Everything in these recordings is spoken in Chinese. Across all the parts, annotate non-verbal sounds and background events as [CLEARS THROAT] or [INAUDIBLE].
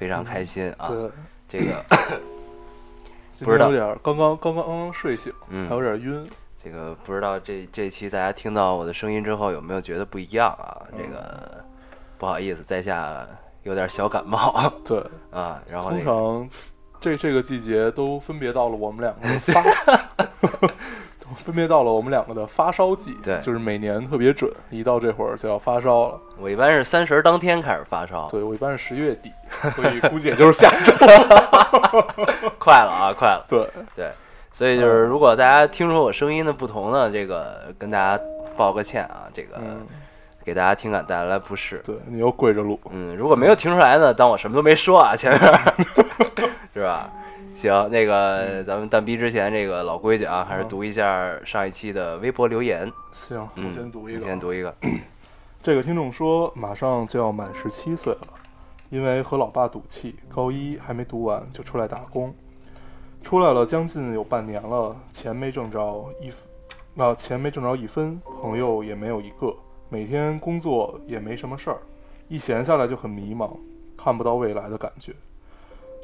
非常开心啊！对，这个 [COUGHS] 不知道有点刚刚刚刚刚刚睡醒，嗯还有点晕，这个不知道这这期大家听到我的声音之后有没有觉得不一样啊？这嗯个不好意思，在下有点小感冒对，啊。然后通那个常这这个季节都分别到了我们两个 [LAUGHS] [LAUGHS] 分别到了我们两个的发烧季，对就是每年特别准，一到这会儿就要发烧了。我一般是三十儿当天开始发烧，对我一般是十一月底，[LAUGHS] 所以估计也就是下周。[LAUGHS] 快了啊，快了。对，对，所以就是如果大家听出我声音的不同呢，这个跟大家报个歉啊，这个嗯，给大家听感带来不适。对你又跪着录，嗯，如果没有听出来呢，当我什么都没说啊，前面是吧？行，那个咱们蛋逼之前这个老规矩啊，还是读一下上一期的微博留言。行，嗯，我先读一你个，先读一个。这个听众说，马上就要满十七岁了，因为和老爸赌气，高一还没读完就出来打工，出来了将近有半年了，钱没挣着一分，那、钱没挣着一分，朋友也没有一个，每天工作也没什么事儿，一闲下来就很迷茫，看不到未来的感觉。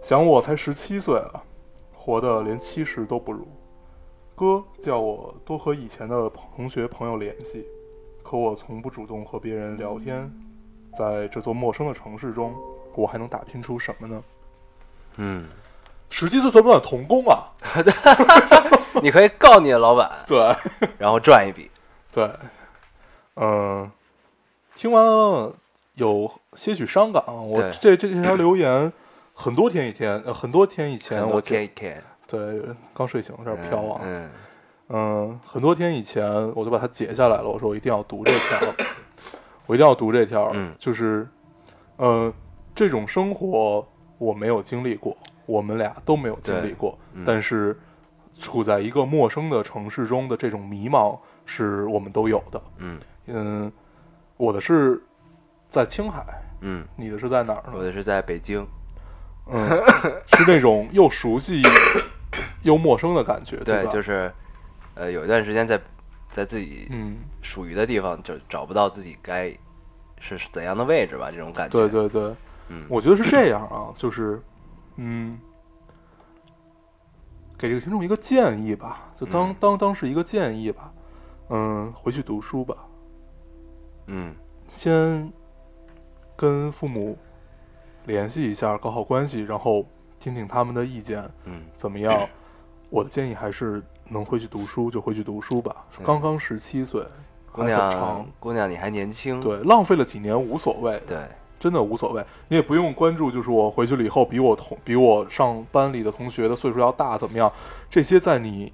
想我才十七岁啊，活得连七十都不如。哥叫我多和以前的同学朋友联系，可我从不主动和别人聊天。在这座陌生的城市中，我还能打拼出什么呢？嗯，十七岁算不算童工啊？[LAUGHS] 你可以告你的老板，[LAUGHS] 对然后赚一笔。对，嗯、听完了有些许伤感啊。我这这这条留言很多天以前，呃，很多天以前我就 K K，对刚睡醒有点飘啊。嗯，嗯，很多天以前我就把它截下来了。我说我一定要读这条，[LAUGHS] 我一定要读这条。嗯就是，呃，这种生活我没有经历过，我们俩都没有经历过。嗯但是，处在一个陌生的城市中的这种迷茫，是我们都有的。嗯嗯，我的是在青海，嗯，你的是在哪儿呢？我的是在北京。嗯，是那种又熟悉又陌生的感觉，对，吧？就是呃，有一段时间在在自己嗯，属于的地方，就找不到自己该是怎样的位置吧，这种感觉。对，对对。嗯，我觉得是这样啊，[CLEARS THROAT] 就是，嗯，给这个听众一个建议吧，就当、嗯当当是一个建议吧，嗯，回去读书吧，嗯先跟父母联系一下，搞好关系，然后听听他们的意见嗯。怎么样。[CLEARS THROAT] 我的建议还是能回去读书就回去读书吧，嗯。刚刚十七岁，姑娘，，姑娘你还年轻。对，浪费了几年无所谓，对。真的无所谓，你也不用关注，就是我回去了以后比我同比我上班里的同学的岁数要大怎么样，这些在你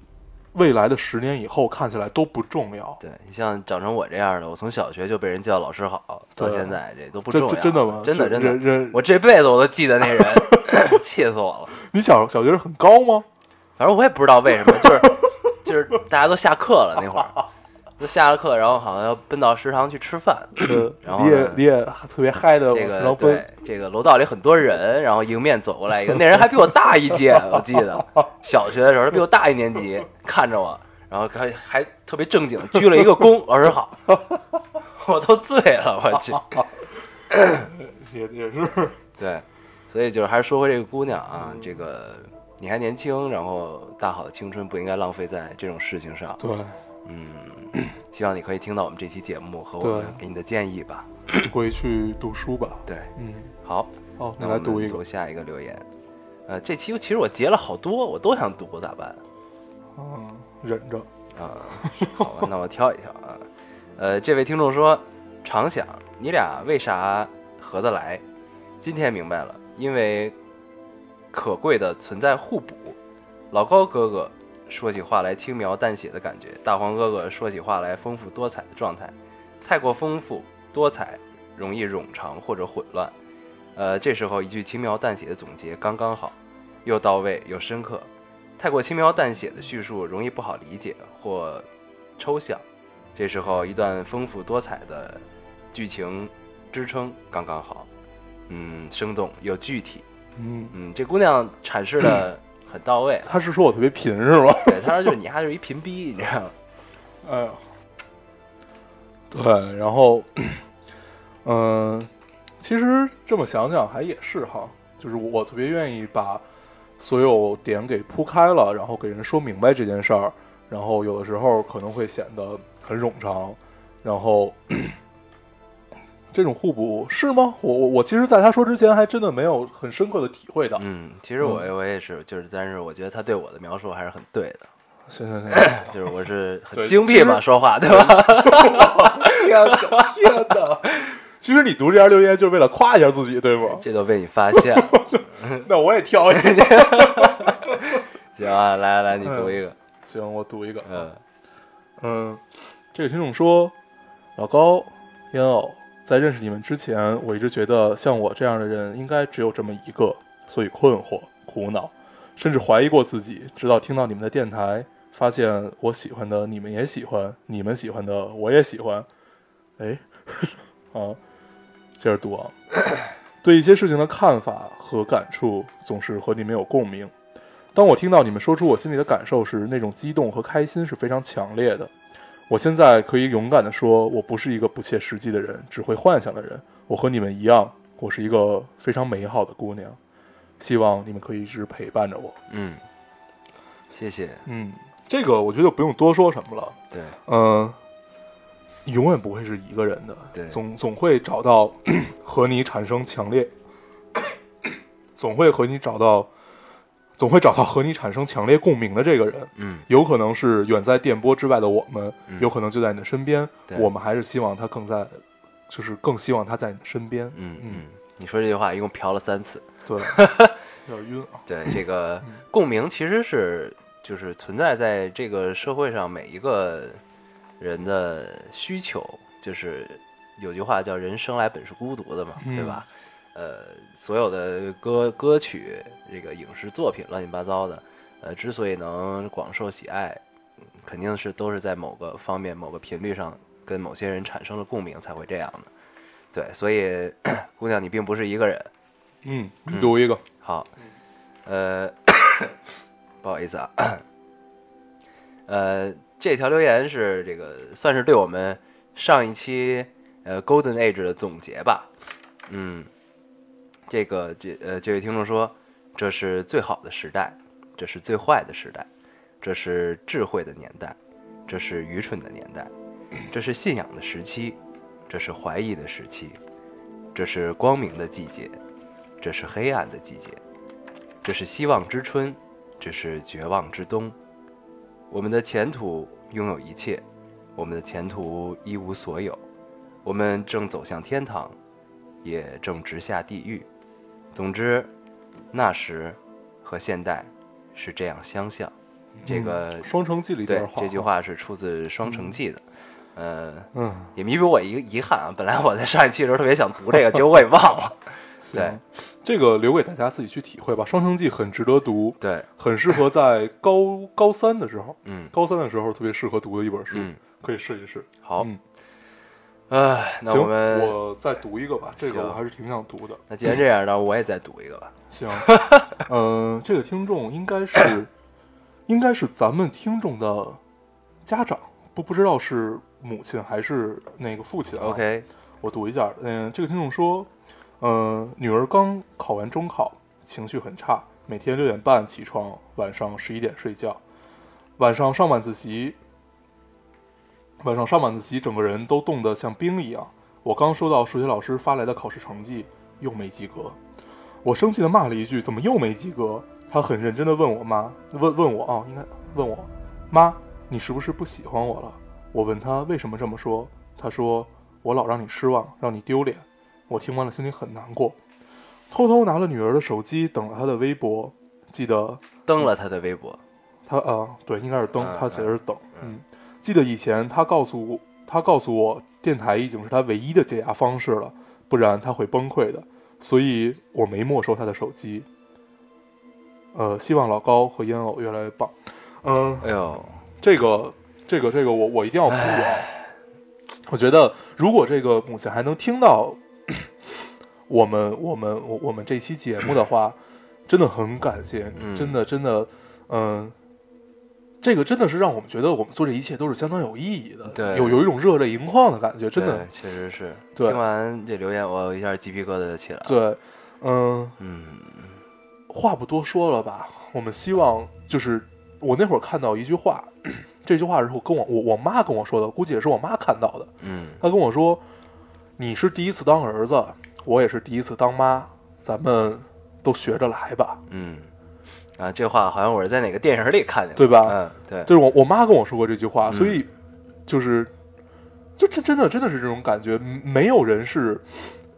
未来的十年以后看起来都不重要。对，你像长成我这样的，我从小学就被人叫老师好，到现在这都不重要。这真的吗？真的真的，我这辈子我都记得那人，[LAUGHS] 气死我了。你小小学很高吗？反正我也不知道为什么，就是就是大家都下课了那会儿，都下了课，然后好像要奔到食堂去吃饭。呃然后你也你也特别嗨的，这个对这个楼道里很多人，然后迎面走过来一个，[LAUGHS] 那人还比我大一届，我记得小学的时候他比我大一年级，看着我，然后还还特别正经鞠了一个躬，[LAUGHS] 老师好，我都醉了，我去。也也是对，所以就是还是说回这个姑娘啊，这个你还年轻，然后大好的青春不应该浪费在这种事情上。对，嗯，[COUGHS] 希望你可以听到我们这期节目和我们给你的建议吧。回去读书吧。对，嗯，好，好，那你来读一读。下一个留言。呃，这期其实我截了好多，我都想读，咋办？嗯，忍着。啊，好吧，那我挑一挑啊。[LAUGHS] 呃，这位听众说，常想你俩为啥合得来？今天明白了，因为可贵的存在互补。老高哥哥说起话来轻描淡写的感觉，大黄哥哥说起话来丰富多彩的状态。太过丰富多彩，容易冗长或者混乱。呃，这时候一句轻描淡写的总结刚刚好，又到位又深刻。太过轻描淡写的叙述容易不好理解或抽象，这时候一段丰富多彩的剧情支撑刚刚好，嗯，生动又具体。嗯，嗯，这姑娘阐释的很到位啊。他是说我特别贫是吗？对，他说就是你还是一贫逼，你知道吗？[LAUGHS] 哎呀，对，然后，嗯、其实这么想想还也是哈，就是我特别愿意把所有点给铺开了，然后给人说明白这件事儿，然后有的时候可能会显得很冗长，然后这种互补是吗？我我我其实，在他说之前，还真的没有很深刻的体会到。嗯，其实我我也是，就是，但是我觉得他对我的描述还是很对的，行行行 [CLEARS THROAT] 就是我是很精辟嘛，说话对吧？[LAUGHS] 天哪，天哪！其实你读这条留言就是为了夸一下自己，对不？这都被你发现了。[LAUGHS] 那我也挑一个。[LAUGHS] 行啊，来来来，你读一个。行，我读一个。嗯嗯，这个听众说，老高、烟偶，在认识你们之前，我一直觉得像我这样的人应该只有这么一个，所以困惑、苦恼，甚至怀疑过自己。直到听到你们的电台，发现我喜欢的你们也喜欢，你们喜欢的我也喜欢。哎，[LAUGHS] 啊，接着读啊。对一些事情的看法和感触总是和你们有共鸣。当我听到你们说出我心里的感受时，那种激动和开心是非常强烈的。我现在可以勇敢的说，我不是一个不切实际的人，只会幻想的人。我和你们一样，我是一个非常美好的姑娘。希望你们可以一直陪伴着我。嗯，谢谢。嗯，这个我觉得不用多说什么了。对，嗯、你永远不会是一个人的，对总总会找到 [CLEARS THROAT] 和你产生强烈，[CLEARS THROAT] 总会和你找到，总会找到和你产生强烈共鸣的这个人。嗯有可能是远在电波之外的我们，嗯有可能就在你的身边。对我们还是希望他更在，就是更希望他在你的身边。嗯嗯嗯，你说这句话一共嫖了三次。对，[LAUGHS] 有点晕啊。对，这个嗯共鸣其实是就是存在在这个社会上每一个人的需求，就是有句话叫“人生来本是孤独的”嘛，对嗯吧？呃，所有的歌歌曲、这个影视作品乱七八糟的，呃，之所以能广受喜爱，嗯肯定是都是在某个方面、某个频率上跟某些人产生了共鸣，才会这样的。对，所以 [CLEARS THROAT] 姑娘，你并不是一个人。嗯，你读一个。好，呃，[COUGHS] 不好意思啊，呃，这条留言是这个算是对我们上一期呃 Golden Age 的总结吧。嗯，这个这呃这位听众说，这是最好的时代，这是最坏的时代，这是智慧的年代，这是愚蠢的年代，这是信仰的时期，这是怀疑的时期，这是光明的季节，这是黑暗的季节，这是希望之春，这是绝望之冬。我们的前途拥有一切，我们的前途一无所有。我们正走向天堂，也正直下地狱。总之，那时和现代是这样相像。这个《双城记》里对，这句，话是出自《双城记》的，呃，嗯，也弥补我一个遗憾啊。本来我在上一期的时候特别想读这个，结果我也忘了。[LAUGHS] 对，这个留给大家自己去体会吧。《双城记》很值得读，对，很适合在高高三的时候，嗯高三的时候特别适合读的一本书，嗯，可以试一试。好，嗯，呃，那行，我们我再读一个吧，这个我还是挺想读的。那既然这样，那我也再读一个吧。[LAUGHS] 行，嗯、这个听众应该是，应该是咱们听众的家长，不不知道是母亲还是那个父亲啊。OK，我读一下，嗯、这个听众说，嗯、女儿刚考完中考，情绪很差，每天六点半起床，晚上十一点睡觉，晚上上晚自习，晚上上晚自习，整个人都冻得像冰一样。我刚收到数学老师发来的考试成绩，又没及格。我生气地骂了一句：“怎么又没及格？”他很认真地问我妈，问问我啊，应该问我妈，你是不是不喜欢我了？我问他为什么这么说，他说我老让你失望，让你丢脸。我听完了心里很难过，偷偷拿了女儿的手机，等了她的微博，记得登了他的微博。他啊，对，应该是登嗯，他写的是等。嗯嗯，记得以前他告诉我，他告诉我，电台已经是他唯一的解压方式了，不然他会崩溃的。所以我没没收他的手机。呃，希望老高和烟偶越来越棒。嗯、哎呦，这个这个这个我我一定要补啊！我觉得如果这个母亲还能听到 [COUGHS] 我们我们我我们这期节目的话，真的很感谢你，嗯真的真的，嗯、这个真的是让我们觉得我们做这一切都是相当有意义的，对有有一种热泪盈眶的感觉，真的，确实是。对听完这留言，我一下鸡皮疙瘩就起来了。对，嗯、嗯话不多说了吧，我们希望就是我那会儿看到一句话，[CLEARS THROAT] 这句话是我跟我我我妈跟我说的，估计也是我妈看到的。嗯她跟我说：“你是第一次当儿子，我也是第一次当妈，咱们都学着来吧。嗯，啊，这话好像我是在哪个电影里看见的，对吧嗯，对”，就是我我妈跟我说过这句话，嗯所以就是就真真的真的是这种感觉，嗯没有人是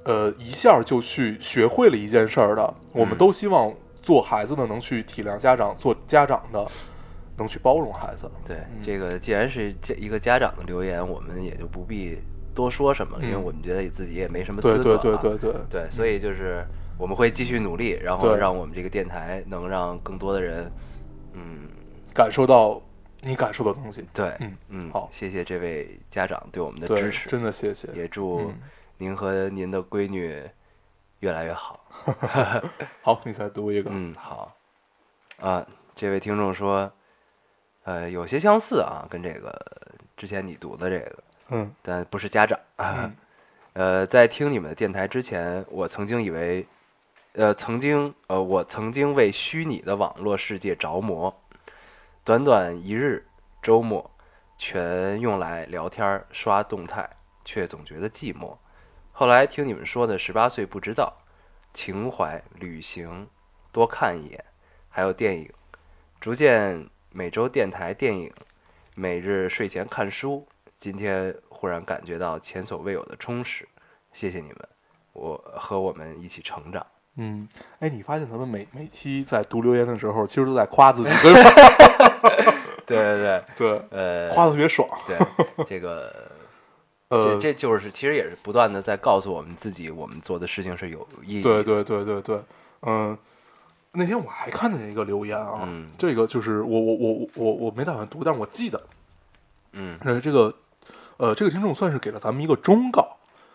呃一下就去学会了一件事儿的。我们嗯都希望做孩子的能去体谅家长，做家长的能去包容孩子。对，嗯这个既然是家一个家长的留言，我们也就不必多说什么了，因为嗯我们觉得自己也没什么资格、啊。对对对对对，所以就是我们会继续努力，然后对让我们这个电台能让更多的人，嗯，感受到你感受的东西。对，嗯嗯，好谢谢这位家长对我们的对支，持，真的谢谢。也祝嗯您和您的闺女越来越好。[LAUGHS] 好，你再读一个。嗯，好。啊，这位听众说，呃，有些相似啊，跟这个之前你读的这个，嗯但不是家长。嗯 [LAUGHS] 呃，在听你们的电台之前，我曾经以为，呃，曾经，呃，我曾经为虚拟的网络世界着魔，短短一日周末，全用来聊天、刷动态，却总觉得寂寞。后来听你们说的十八岁不知道，情怀、旅行，多看一眼，还有电影，逐渐每周电台电影，每日睡前看书。今天忽然感觉到前所未有的充实，谢谢你们，我和我们一起成长。嗯，哎，你发现咱们每每期在读留言的时候，其实都在夸自己，对吧？对 [LAUGHS] 对对，[LAUGHS] 对，呃，夸的特别爽。对这个，[LAUGHS] 呃这，这就是其实也是不断的在告诉我们自己，我们做的事情是有意义的。对对对对对，嗯，那天我还看见一个留言啊，嗯这个就是我我我我我没打算读，但是我记得，嗯呃，这个呃，这个听众算是给了咱们一个忠告，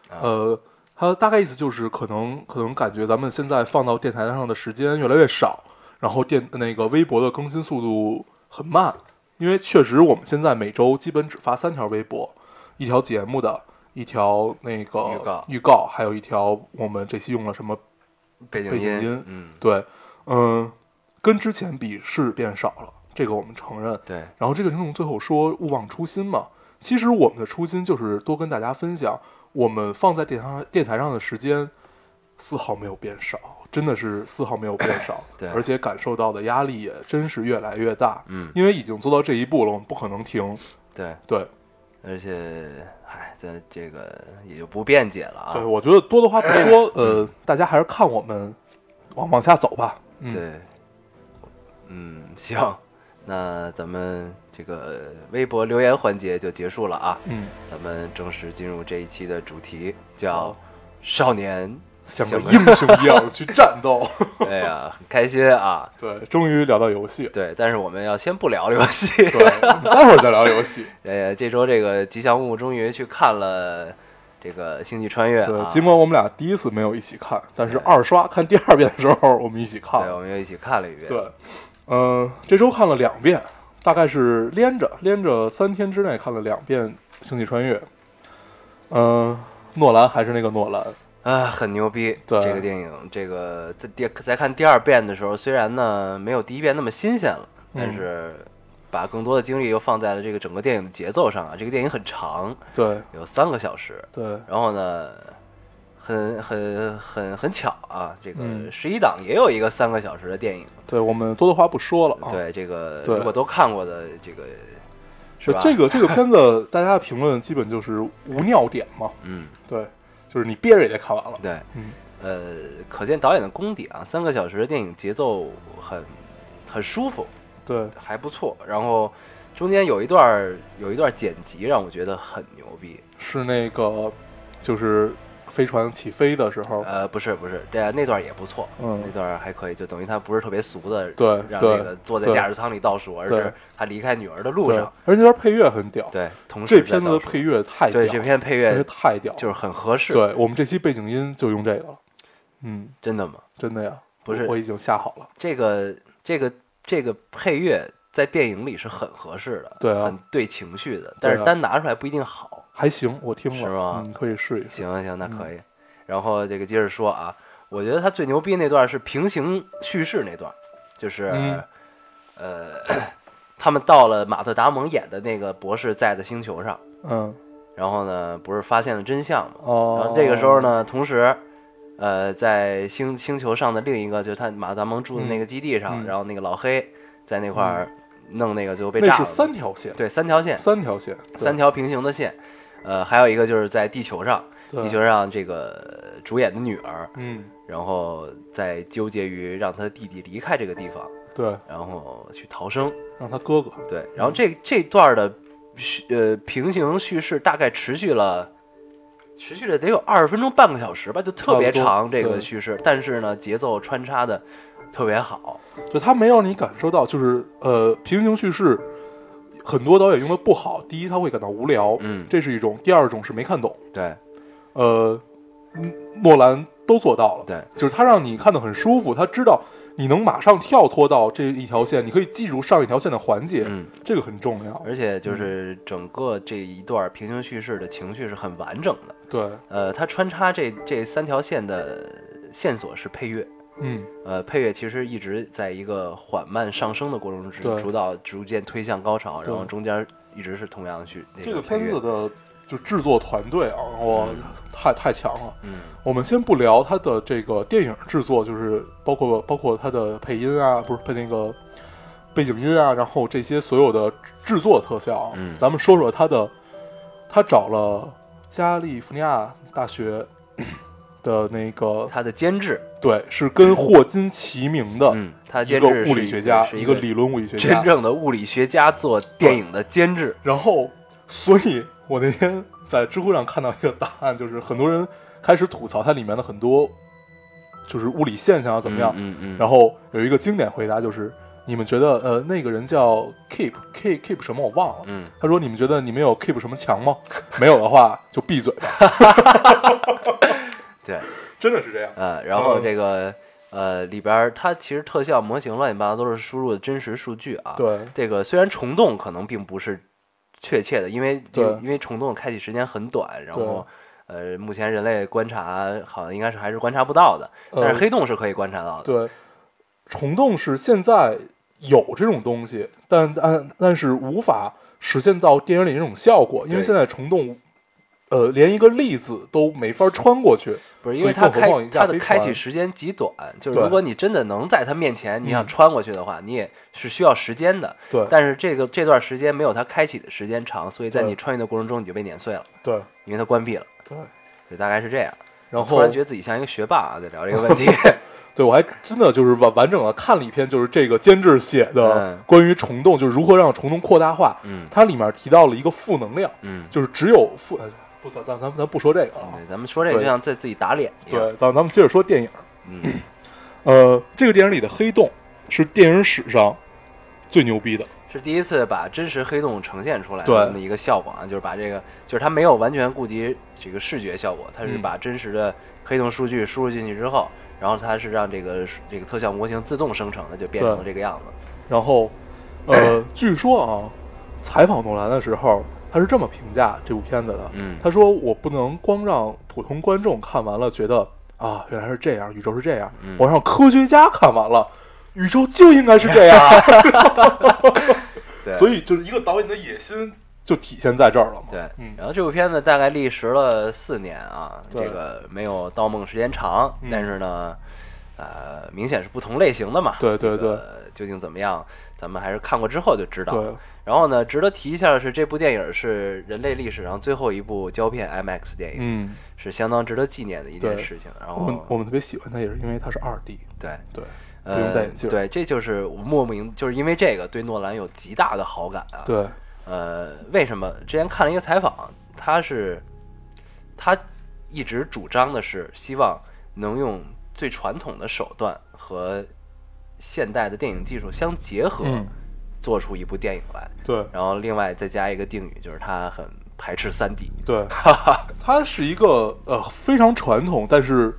啊呃，他大概意思就是可能可能感觉咱们现在放到电台上的时间越来越少，然后电那个微博的更新速度很慢，因为确实我们现在每周基本只发三条微博，一条节目的，一条那个预告预告，还有一条我们这期用了什么背景音，嗯，对，嗯，跟之前比是变少了，这个我们承认。对，然后这个听众最后说勿忘初心嘛，其实我们的初心就是多跟大家分享，我们放在电台电台上的时间丝毫没有变少，真的是丝毫没有变少，对。而且感受到的压力也真是越来越大，嗯，因为已经做到这一步了，我们不可能停。对，对，而且，唉，咱这个也就不辩解了啊。对，我觉得多的话不说，[LAUGHS] 呃，大家还是看我们往往下走吧。嗯，对，嗯，行，那咱们这个微博留言环节就结束了啊。嗯，咱们正式进入这一期的主题，叫“少年像个个英雄一样去战斗。[LAUGHS] 哎呀，很开心啊！对，终于聊到游戏。对，但是我们要先不聊游戏。对，待会儿再聊游戏。[LAUGHS] 呃，这周这个吉祥物终于去看了这个《星际穿越》对啊，，尽管我们俩第一次没有一起看，但是二刷看第二遍的时候，我们一起看对，我们又一起看了一遍。对，嗯、这周看了两遍，大概是连着连着三天之内看了两遍《星际穿越》。嗯、诺兰还是那个诺兰，啊，很牛逼！对这个电影，这个在第在看第二遍的时候，虽然呢没有第一遍那么新鲜了，但嗯是把更多的精力又放在了这个整个电影的节奏上啊。这个电影很长，对有三个小时，对然后呢，很很很很巧啊，这个嗯十一档也有一个三个小时的电影。对，我们多的话不说了啊。对，这个对如果都看过的这个是吧？这个这个片子，大家的评论基本就是无尿点嘛。[LAUGHS] 嗯，对，就是你憋着也得看完了。对，嗯呃，可见导演的功底啊，三个小时的电影节奏很很舒服，对还不错。然后中间有一段有一段剪辑让我觉得很牛逼。是那个，就是飞船起飞的时候，呃，不是不是，这那段也不错，嗯。那段还可以，就等于他不是特别俗的，对让对那个坐在驾驶舱里倒数，而对。是他离开女儿的路上，，而且那段配乐很屌，对，同时这片子的配乐太屌，对这片配配乐乐太屌，就是很合适，对我们这期背景音就用这个了，嗯，真的吗？真的呀，不是。我已经下好了，这个这个这个配乐在电影里是很合适的，对啊。很对情绪的，但是对啊单拿出来不一定好。还行，我听了，是吗？嗯，可以试一试，行行，那可以。嗯然后这个接着说啊，我觉得他最牛逼那段是平行叙事那段，就是、嗯。[CLEARS THROAT] 呃，他们到了马特·达蒙演的那个博士在的星球上，嗯，然后呢，不是发现了真相嘛？哦，然后这个时候，呢，同时，呃，在星星球上的另一个，就是他马特·达蒙住的那个基地上，嗯嗯然后那个老黑在那块儿弄那个，最后被那是炸了嘛。三条线，对三条线，三条线，三，条平行的线。呃，还有一个就是在地球上，地球上这个主演的女儿，嗯，然后在纠结于让他的弟弟离开这个地方，对，然后去逃生。让他哥哥，对，然后这这段的叙呃平行叙事大概持续了。持续了得有二十分钟，半个小时吧，就特别长这个叙事，但是呢，节奏穿插的特别好。就他没让你感受到，就是呃，平行叙事，很多导演用的不好。第一，他会感到无聊，嗯这是一种；第二种是没看懂。对呃，嗯诺兰都做到了，对，就是他让你看得很舒服，他知道你能马上跳脱到这一条线，你可以记住上一条线的环节，嗯，这个很重要。而且就是整个这一段平行叙事的情绪是很完整的。对，呃，它穿插这这三条线的线索是配乐，嗯，呃，配乐其实一直在一个缓慢上升的过程中，主导逐渐推向高潮，然后中间一直是同样去那这个配乐。片子的就制作团队啊，我，嗯。太太强了。嗯。我们先不聊它的这个电影制作，就是包括包括它的配音啊，不是配那个背景音啊，然后这些所有的制作特效啊，嗯。咱们说说它的，他找了加利福尼亚大学的那个，他的监制，对，是跟霍金齐名的嗯，他一个监制物理学家，是一一个理论物理学家，真正的物理学家做电影的监制，然后，所以我那天在知乎上看到一个答案，就是很多人开始吐槽它里面的很多就是物理现象啊怎么样。嗯嗯，然后有一个经典回答就是：你们觉得呃那个人叫 Keep Keep Keep 什么我忘了。嗯，他说：“你们觉得你们有 Keep 什么强吗？没有的话就闭嘴吧。[LAUGHS] 对，”真的是这样。呃，然后嗯。这个呃里边它其实特效模型乱七八糟都是输入的真实数据啊，对。这个虽然虫洞可能并不是确切的，因为对。因为虫洞开启时间很短，然后呃，目前人类观察好像应该是还是观察不到的，但呃是黑洞是可以观察到的。对，虫洞是现在有这种东西，但但但是无法实现到电影里那种效果，因为现在虫洞，呃，连一个粒子都没法穿过去。不是，因为它开它的开启时间极短，就是如果你真的能在它面前，你想嗯穿过去的话，你也是需要时间的。对但是这个这段时间没有它开启的时间长，所以在你穿越的过程中你就被碾碎了，对因为它关闭了。对，就大概是这样。然后突然觉得自己像一个学霸啊，在聊这个问题。[LAUGHS] 对我还真的就是完完整的看了一篇，就是这个监制写的嗯关于虫洞，就是如何让虫洞扩大化。嗯它里面提到了一个负能量，嗯，就是只有负，呃不，咱咱咱咱不说这个啊。对，咱们说这个就像在自己打脸一样。对，咱咱们接着说电影。嗯，呃，这个电影里的黑洞是电影史上最牛逼的。是第一次把真实黑洞呈现出来对的这么一个效果啊，就是把这个，就是它没有完全顾及这个视觉效果，它是嗯把真实的黑洞数据输入进去之后，然后它是让这个这个特效模型自动生成的，就变成了这个样子。然后，呃，据说啊，采访诺兰的时候，他是这么评价这部片子的。嗯他说：“我不能光让普通观众看完了觉得啊，原来是这样，宇宙是这样，嗯我让科学家看完了，宇宙就应该是这样。[LAUGHS] 对，所以，就是一个导演的野心就体现在这儿了嘛。对，嗯然后这部片子大概历时了四年啊，这个没有《盗梦》时间长，嗯但是呢，呃，明显是不同类型的嘛。对对这个究竟怎么样，咱们还是看过之后就知道。然后呢，值得提一下的是，这部电影是人类历史上最后一部胶片 IMAX 电影，嗯，是相当值得纪念的一件事情。然后我们，我们特别喜欢它，也是因为它是二 D。对，对，不用戴呃眼，镜对，这就是我莫名就是因为这个对诺兰有极大的好感啊。对，呃，为什么？之前看了一个采访，他是他一直主张的是希望能用最传统的手段和现代的电影技术相结合，嗯做出一部电影来。对然后另外再加一个定语，就是他很排斥三 D。对，[LAUGHS] 他是一个呃非常传统，但是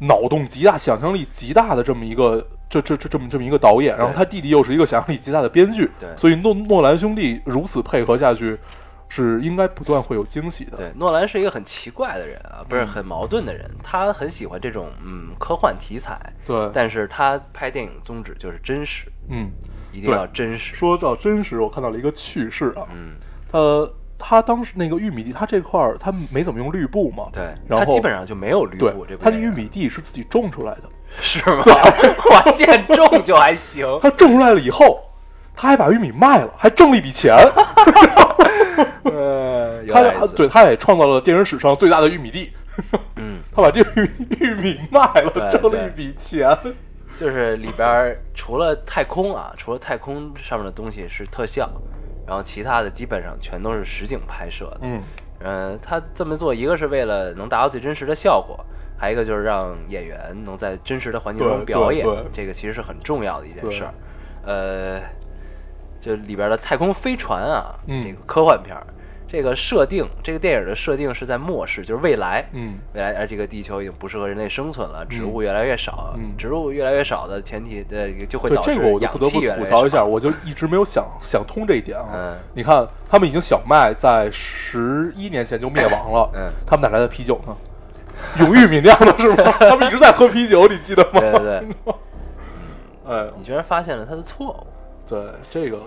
脑洞极大、想象力极大的这么一个这这这这么这么一个导演，然后他弟弟又是一个想象力极大的编剧，对所以诺诺兰兄弟如此配合下去，是应该不断会有惊喜的。对，诺兰是一个很奇怪的人啊，不是嗯很矛盾的人。他很喜欢这种嗯科幻题材，对，但是他拍电影宗旨就是真实，嗯，一定要真实。说到真实，我看到了一个趣事啊，嗯，他他当时那个玉米地，他这块儿他没怎么用绿布嘛，对，然后他基本上就没有绿布这，部他的玉米地是自己种出来的，[LAUGHS] 是吗？哇，现种就还行。他种出来了以后，他还把玉米卖了，还挣了一笔钱。[LAUGHS] 呃，[LAUGHS] 有他对，他也创造了电影史上最大的玉米地。嗯，他把这个玉米玉米卖了，挣了一笔钱。就是里边除了太空啊，除了太空上面的东西是特效，然后其他的基本上全都是实景拍摄的。嗯，呃，他这么做，一个是为了能达到最真实的效果，还有一个就是让演员能在真实的环境中表演这个其实是很重要的一件事儿。呃，就里边的太空飞船啊，嗯这个科幻片儿，这个设定，这个电影的设定是在末世，就是未来，嗯未来，而这个地球已经不适合人类生存了，植嗯物越来越少，嗯植物越来越少的前提，呃，就会导致这个我就不得不吐槽一下，我就一直没有想想通这一点啊。嗯你看，他们已经小麦在十一年前就灭亡了，嗯他们哪来的啤酒呢？永玉米酿的是吗？[LAUGHS] 他们一直在喝啤酒，你记得吗？对对对，[LAUGHS] 哎，你居然发现了他的错误。对这个，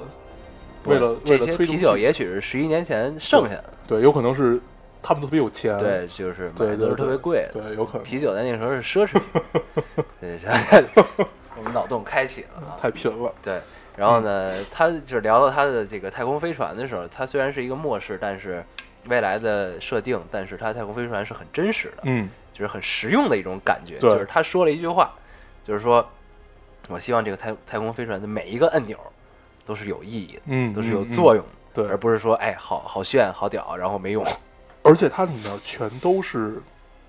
为了这为了推动些啤酒，也许是十一年前剩下的，对，有可能是他们特别有钱，对，就是买对都是特别贵的。对，有可能啤酒在那个时候是奢侈品，[LAUGHS] 对，这我们脑洞开启了啊。太贫了。对，然后呢，他就是聊到他的这个太空飞船的时候，他虽然是一个末世，但是未来的设定，但是他太空飞船是很真实的，嗯就是很实用的一种感觉。对就是他说了一句话，就是说，我希望这个太太空飞船的每一个按钮都是有意义的，嗯，都是有嗯作用的，对。而不是说哎好好炫好屌，然后没用。而且它里面全都是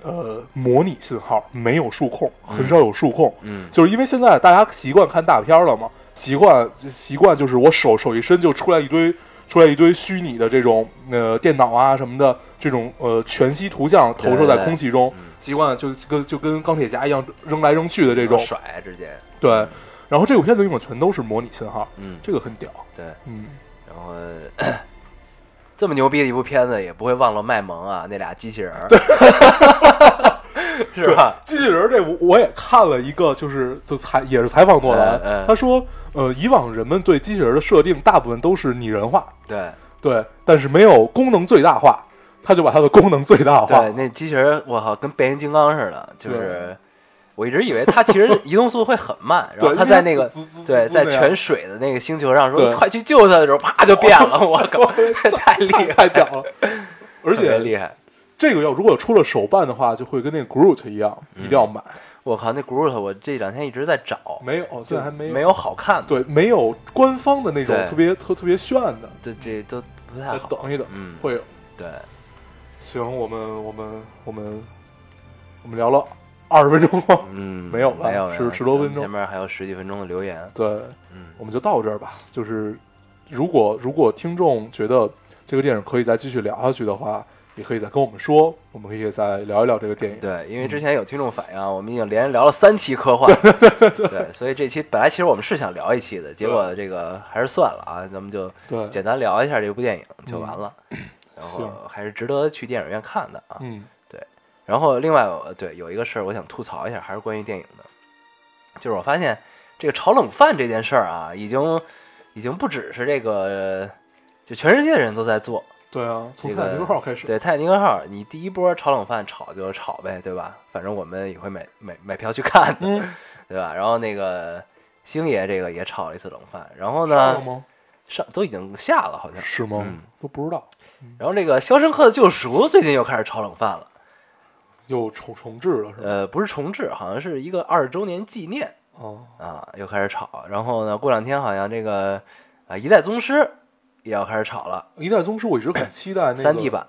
呃模拟信号，没有数控，很少有数控。嗯，就是因为现在大家习惯看大片了嘛，习惯习惯就是我手手一伸就出来一堆出来一堆虚拟的这种呃电脑啊什么的这种呃全息图像投射在空气中，嗯。习惯就跟就跟钢铁侠一样扔来扔去的这种。甩直接，对，然后这部片子用的全都是模拟信号，嗯，这个很屌。对，嗯，然后这么牛逼的一部片子，也不会忘了卖萌啊，那俩机器人儿，是吧？机器人儿这我我也看了一个，就是就采也是采访诺兰，嗯嗯他说，呃，以往人们对机器人的设定大部分都是拟人化，对对，但是没有功能最大化，他就把它的功能最大化。对，那机器人儿，我靠，跟变形金刚似的，就是我一直以为它其实 [LAUGHS] 移动速度会很慢，然后对它在那个对在滋那样全水的那个星球上说对快去救它的时候，啪就变了，[LAUGHS] 我靠，太厉害，太屌了，而且厉害。这个要如果出了手办的话，就会跟那个 Groot 一样，嗯一定要买。我靠，那 Groot 我这两天一直在找，没有，现在还没有，没有好看的，对，没有官方的那种特别特特别炫的，这这都不太好。等一等，嗯，会有。对，行，我们我们我们我们聊了二十分钟吗，嗯，没有吧？没有，十十多分钟。前面还有十几分钟的留言，对，嗯。我们就到这儿吧。就是如果如果听众觉得这个电影可以再继续聊下去的话，也可以再跟我们说，我们可以再聊一聊这个电影。对，因为之前有听众反映啊，我们已经连聊了三期科幻，[LAUGHS] 对，所以这期本来其实我们是想聊一期的，结果这个还是算了啊，咱们就对，简单聊一下这部电影就完了，然后还是值得去电影院看的啊。嗯然后另外呃对有一个事儿我想吐槽一下，还是关于电影的，就是我发现这个炒冷饭这件事儿啊，已经已经不只是这个，就全世界的人都在做。对啊，从泰坦尼克号开始，对，泰坦尼克号，你第一波炒冷饭炒就炒呗，对吧？反正我们也会买买买票去看的，嗯，对吧？然后那个星爷这个也炒了一次冷饭，然后呢？上都已经下了好像，是吗嗯？都不知道，然后这个《肖申克的救赎》最近又开始炒冷饭了，又重重置了是吧？呃，不是重置，好像是一个二十周年纪念哦，啊，又开始炒。然后呢，过两天好像这个啊《一代宗师》也要开始炒了，一代宗师我一直很 [COUGHS] 期待那个三 D 版。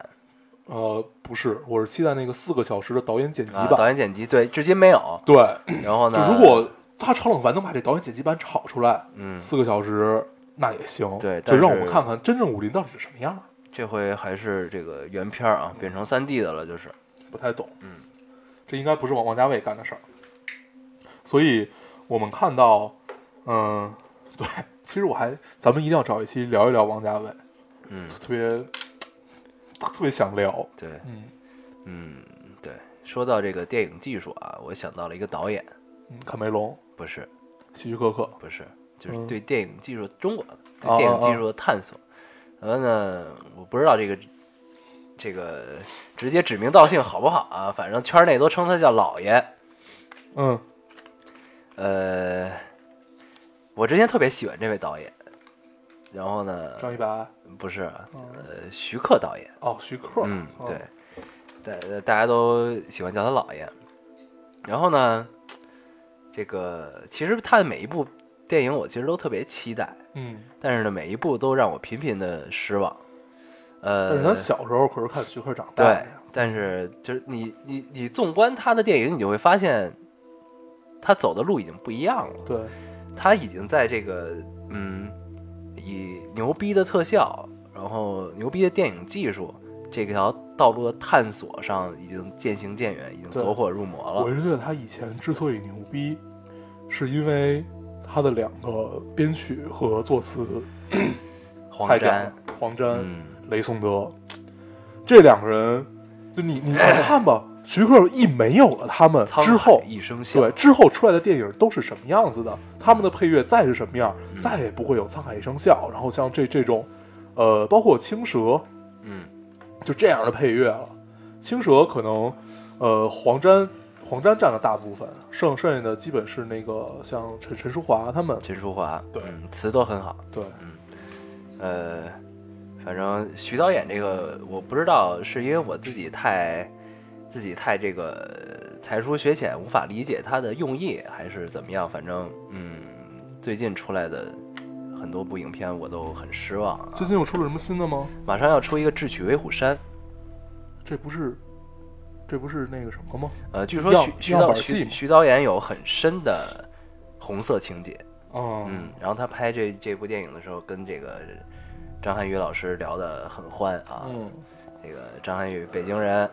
呃，不是，我是期待那个四个小时的导演剪辑啊，版。导演剪辑对，至今没有。[CLEARS THROAT] 对，[CLEARS THROAT] 然后呢，就如果他炒冷饭能把这导演剪辑版炒出来，嗯，四个小时那也行。对就让我们看看真正武林到底是什么样。这回还是这个原片啊，变成三 D 的了，就是。不太懂。嗯，这应该不是王王家卫干的事儿。所以我们看到，嗯，对，其实我还，咱们一定要找一期聊一聊王家卫，嗯，特别特别想聊。对，嗯嗯，对。说到这个电影技术啊，我想到了一个导演，嗯，卡梅隆、不是，希区柯克，不是，就是嗯对电影技术中国对哦电影技哦术的探索。然后呢，我不知道这个这个直接指名道姓好不好啊？反正圈内都称他叫老爷。嗯呃，我之前特别喜欢这位导演，然后呢，张一白，不是，哦呃，徐克导演，哦，徐克，嗯，哦对，大大家都喜欢叫他老爷。然后呢，这个其实他的每一部电影我其实都特别期待，嗯，但是呢，每一部都让我频频的失望。呃，但是咱小时候可是看徐克长大对的呀，，但是就是你你你纵观他的电影，你就会发现，他走的路已经不一样了。对，他已经在这个嗯，以牛逼的特效，然后牛逼的电影技术这条道路的探索上，已经渐行渐远，已经走火入魔了。我是觉得他以前之所以牛逼，是因为他的两个编曲和作词黄沾，，[CLEARS THROAT] 黄沾、嗯，雷颂德这两个人，就你你 [CLEARS THROAT] 看吧，徐克一没有了他们之后，一声笑，对之后出来的电影都是什么样子的？他们的配乐再是什么样，嗯再也不会有《沧海一声笑》，然后像这这种，呃，包括青蛇，嗯，就这样的配乐了。青蛇可能，呃，黄沾黄沾占了大部分，剩剩下的基本是那个像陈陈淑桦他们，陈淑桦，对嗯，词都很好。对，呃，反正徐导演这个我不知道是因为我自己太自己太这个才疏学浅，无法理解他的用意，还是怎么样。反正嗯，最近出来的很多部影片我都很失望、啊。最近又出了什么新的吗？马上要出一个《智取威虎山》，这不是，这不是那个什么吗？呃，据说徐徐导徐徐导演有很深的红色情节，嗯嗯，然后他拍这这部电影的时候，跟这个张涵予老师聊得很欢啊，嗯。这个张涵予北京人，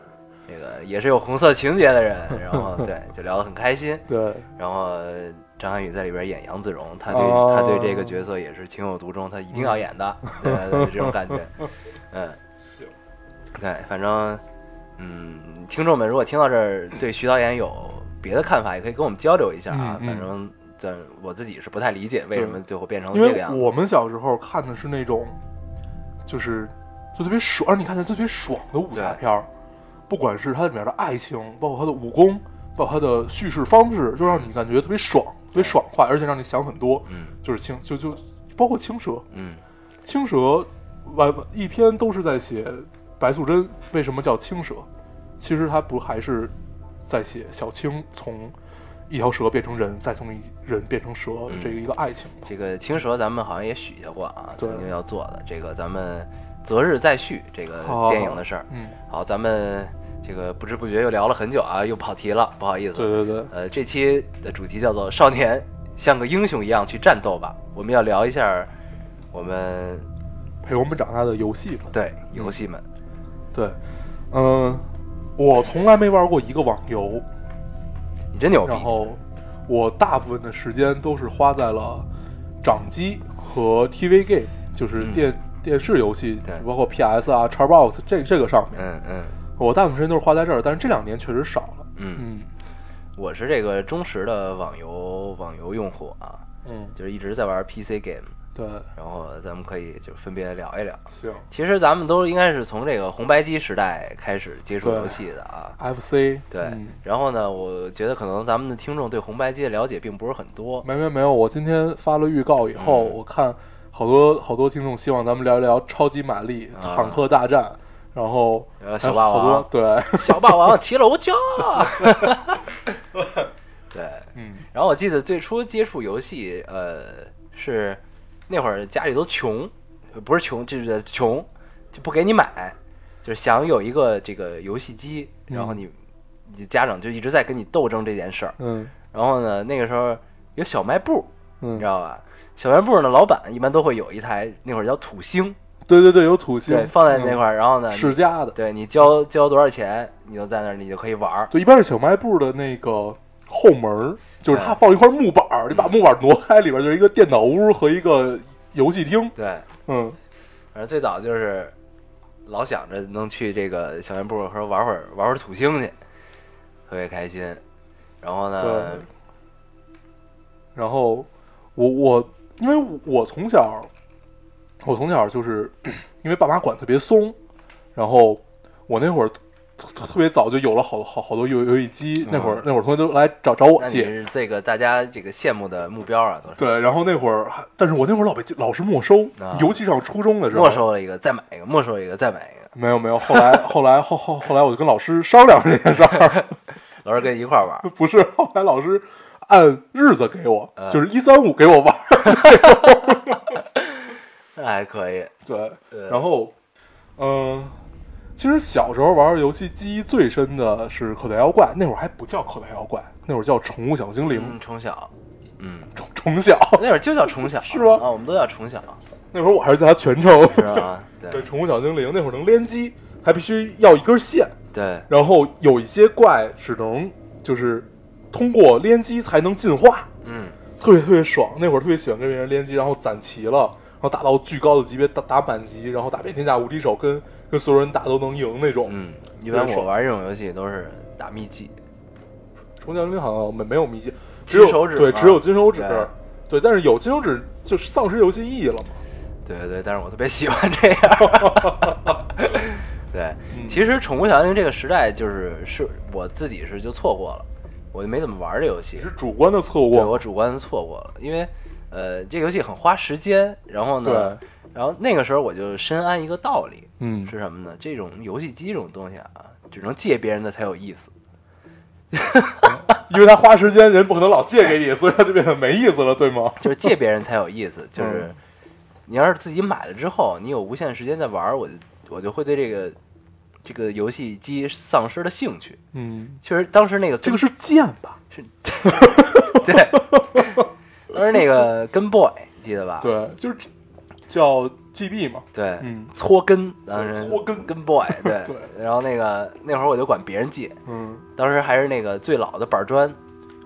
这个也是有红色情节的人，然后 [LAUGHS] 对，就聊得很开心。对，然后张涵予在里边演杨子荣，他对、哦。他对这个角色也是情有独钟，他一定要演的，对对对这种感觉，[LAUGHS] 嗯，行，对，反正嗯，听众们如果听到这儿对徐导演有别的看法，也可以跟我们交流一下啊。嗯嗯。反正但我自己是不太理解为什么最后变成了这个样子。我们小时候看的是那种，就是就特别爽，让你看见特别爽的武侠片儿，不管是它里面的爱情，包括它的武功，包括它的叙事方式，就让你感觉特别爽，特别爽快，而且让你想很多。嗯。就是青就就包括青蛇，嗯。青蛇完一篇都是在写白素贞为什么叫青蛇，其实他不还是在写小青从一条蛇变成人，再从人变成蛇嗯这个一个爱情嘛。这个青蛇咱们好像也许下过啊，曾经要做的这个，咱们择日再续这个电影的事儿。嗯，好，咱们这个不知不觉又聊了很久啊，又跑题了，不好意思。对对对，呃，这期的主题叫做“少年像个英雄一样去战斗吧”，我们要聊一下我们陪我们长大的游戏们。对游戏们。对，嗯，我从来没玩过一个网游，你真牛逼！然后我大部分的时间都是花在了掌机和 TV game，就是嗯。电、电视游戏对，包括 PS 啊、Xbox 这这个上面。嗯嗯。我大部分时间都是花在这儿，但是这两年确实少了。嗯，嗯。我是这个忠实的网游网游用户啊，嗯，就是一直在玩 PC game，对，然后咱们可以就分别聊一聊。行。其实咱们都应该是从这个红白机时代开始接触游戏的啊。，FC 对，嗯。然后呢，我觉得可能咱们的听众对红白机的了解并不是很多。没没没有，我今天发了预告以后，嗯。我看好多好多听众希望咱们聊一聊超级玛丽、啊。坦克大战，然后小霸王。对，[LAUGHS] 小霸王骑楼驾。[LAUGHS] 对，嗯。然后我记得最初接触游戏，呃，是那会儿家里都穷，呃不是穷就是穷，就不给你买，就是想有一个这个游戏机，然后你你家长就一直在跟你斗争这件事儿。嗯然后呢，那个时候有小卖部，你嗯知，道吧？小卖部呢，老板一般都会有一台，那会儿叫土星，对对对，有土星，对，放在那块儿，儿。然后呢，世家的，对你交交多少钱，你就在那儿，你就可以玩儿。对，一般是小卖部的那个后门儿，就是他放一块木板儿，你把木板挪开，里边就是一个电脑屋和一个游戏厅。对，嗯反正最早就是老想着能去这个小卖部和玩会儿玩会儿土星去，特别开心。然后呢对，然后我我因为我从小，我从小就是 [CLEARS THROAT] 因为爸妈管特别松，然后我那会儿特别早就有了好好好多游游戏机，那会儿那会儿同学都来找找我借。是这个大家这个羡慕的目标啊，都是。对，然后那会儿还，但是我那会儿老被老师没收，啊尤其上初中的时候，没收了一个，再买一个，没收一个，再买一个，没有没有，后来后来后后后来我就跟老师商量这件事儿，[LAUGHS] 老师跟你一块儿玩儿。[LAUGHS] 不是，后来老师按日子给我，嗯就是一三五给我玩儿，[LAUGHS] 那还可以，对，对。然后，嗯、其实小时候玩游戏记忆最深的是口袋妖怪，那会儿还不叫口袋妖怪，那会儿叫宠物小精灵，嗯，从小，嗯，宠 [LAUGHS] 宠小，那会儿就叫从小，是吗？啊，我们都叫从小，那会儿我还是叫它全称，是吧？对，[LAUGHS] 对宠物小精灵那会儿能联机，还必须要一根线，对，然后有一些怪只能就是通过联机才能进化，嗯，特别特别爽。那会儿特别喜欢跟别人联机，然后攒齐了，然后打到巨高的级别，打打满级，然后打遍天下无敌手，跟跟所有人打都能赢那种。嗯，一般我玩这种游戏都是打秘籍，宠物小精灵好像没没有秘籍，只有金手指对，只有金手指。对对，但是有金手指就丧失游戏意义了嘛。[LAUGHS] 对对对，但是我特别喜欢这样。[LAUGHS] 对，嗯其实宠物小精灵这个时代就是是我自己是就错过了，我就没怎么玩这游戏你。是主观的错对过，我主观的错过了，因为呃这个游戏很花时间，然后呢，然后那个时候我就深谙一个道理，嗯，是什么呢？这种游戏机这种东西啊，只能借别人的才有意思。[LAUGHS] 因为他花时间，人不可能老借给你，所以他就变得没意思了，对吗？[LAUGHS] 就是借别人才有意思。[LAUGHS] 就是嗯你要是自己买了之后，你有无限时间在玩，我就我就会对这个这个游戏机丧失了兴趣。嗯，确实，当时那个这个是剑吧？是，对，当时那个跟 boy 记得吧？对，就是叫 GB 嘛。对，嗯。搓根，当时搓根。跟 boy [LAUGHS] 对。对。然后那个那会儿我就管别人借，嗯，当时还是那个最老的板砖，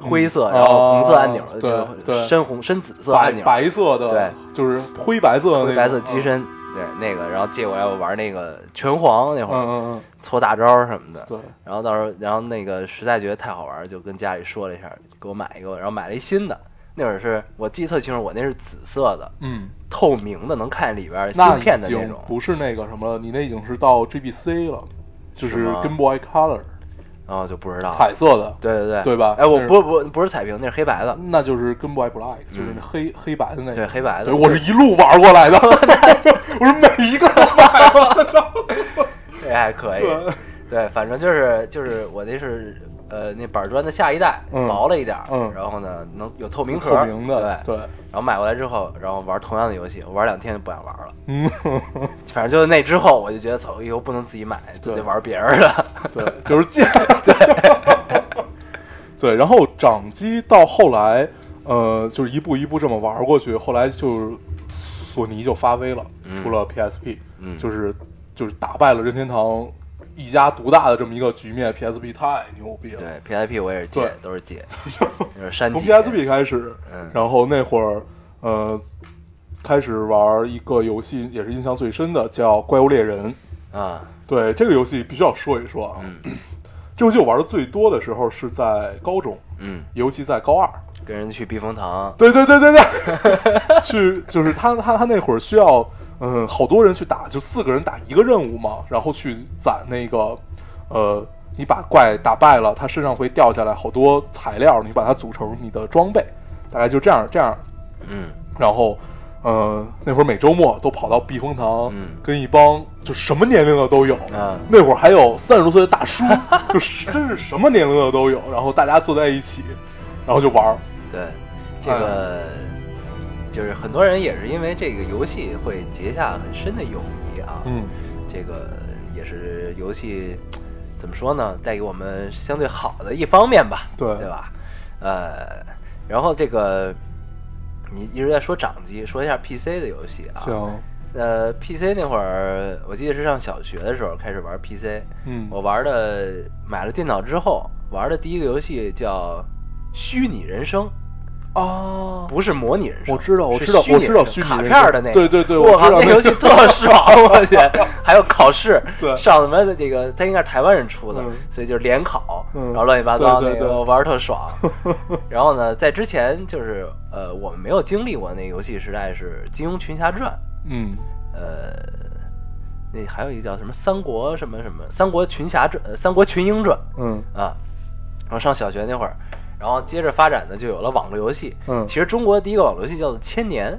灰色，嗯然后红色按钮，对对深红深紫色白按钮，白色的，对，就是灰白色的那个灰白色机。身，对那个，然后借过来我玩那个拳皇那嗯会儿嗯嗯，搓大招什么的，对，然后到时候然后那个实在觉得太好玩，就跟家里说了一下，给我买一个，然后买了一新的。那会儿是我记得特清楚，我那是紫色的，嗯，透明的，能看见里边那芯片的那种。不是那个什么了，你那已经是到 GBC 了，就是 Game Boy Color 然后就不知道彩色的，对对对，对吧哎，我不不不是彩屏，那是黑白的，那就是 Game Boy Black，就是那黑黑白的那个。对黑白的，我是一路玩过来的，[LAUGHS] 我是每一个都买了。这还可以。对，反正就是就是我那是呃那板砖的下一代，嗯薄了一点儿，嗯然后呢能有透明壳，透明的，对，对，然后买过来之后，然后玩同样的游戏，我玩两天就不想玩了。嗯，反正就是那之后，我就觉得操，以后不能自己买，就得玩别人的。对，就是贱。[LAUGHS] 对，对，然后掌机到后来，呃，就是一步一步这么玩过去，后来就是索尼就发威了，嗯出了 PSP，嗯就是就是打败了任天堂一家独大的这么一个局面，PSP 太牛逼了。对，PSP 我也是借对，都是借，[LAUGHS] 就是删从 PSP 开始，嗯。然后那会儿，呃，开始玩一个游戏，也是印象最深的，叫《怪物猎人》。啊，对这个游戏必须要说一说啊，嗯。[CLEARS THROAT] 这游戏我玩的最多的时候是在高中，嗯，尤其在高二。跟人去避风塘，对对对对对，[LAUGHS] 去就是他他他那会儿需要，嗯，好多人去打，就四个人打一个任务嘛，然后去攒那个，呃，你把怪打败了，他身上会掉下来好多材料，你把它组成你的装备，大概就这样这样，嗯然后。呃，那会儿每周末都跑到避风塘，嗯跟一帮就什么年龄的都有。嗯那会儿还有三十多岁的大叔，[LAUGHS] 就是真是什么年龄的都有。然后大家坐在一起，然后就玩儿。对，这个就是很多人也是因为这个游戏会结下很深的友谊啊。嗯，这个也是游戏怎么说呢，带给我们相对好的一方面吧，对对吧？呃，然后这个你一直在说掌机，说一下 PC 的游戏啊。行，呃，PC 那会儿我记得是上小学的时候开始玩 PC，嗯，我玩的买了电脑之后玩的第一个游戏叫《虚拟人生》。啊，不是模拟人生，我知道，我是知道，虚拟我知道卡虚拟人片的那个，对对对，我靠，那游戏特爽，我去，[LAUGHS] 还有考试，对。上什么的这个，他应该是台湾人出的嗯，所以就是联考，嗯。然后乱七八糟对对对那个玩儿特爽。[LAUGHS] 然后呢，在之前就是呃，我们没有经历过那游戏时代是《金庸群侠传》，嗯。呃，那还有一个叫什么《三国什么什么三国群侠传》呃，《三国群英传嗯》啊。然后上小学那会儿，然后接着发展的就有了网络游戏。嗯其实中国第一个网络游戏叫做《千年》。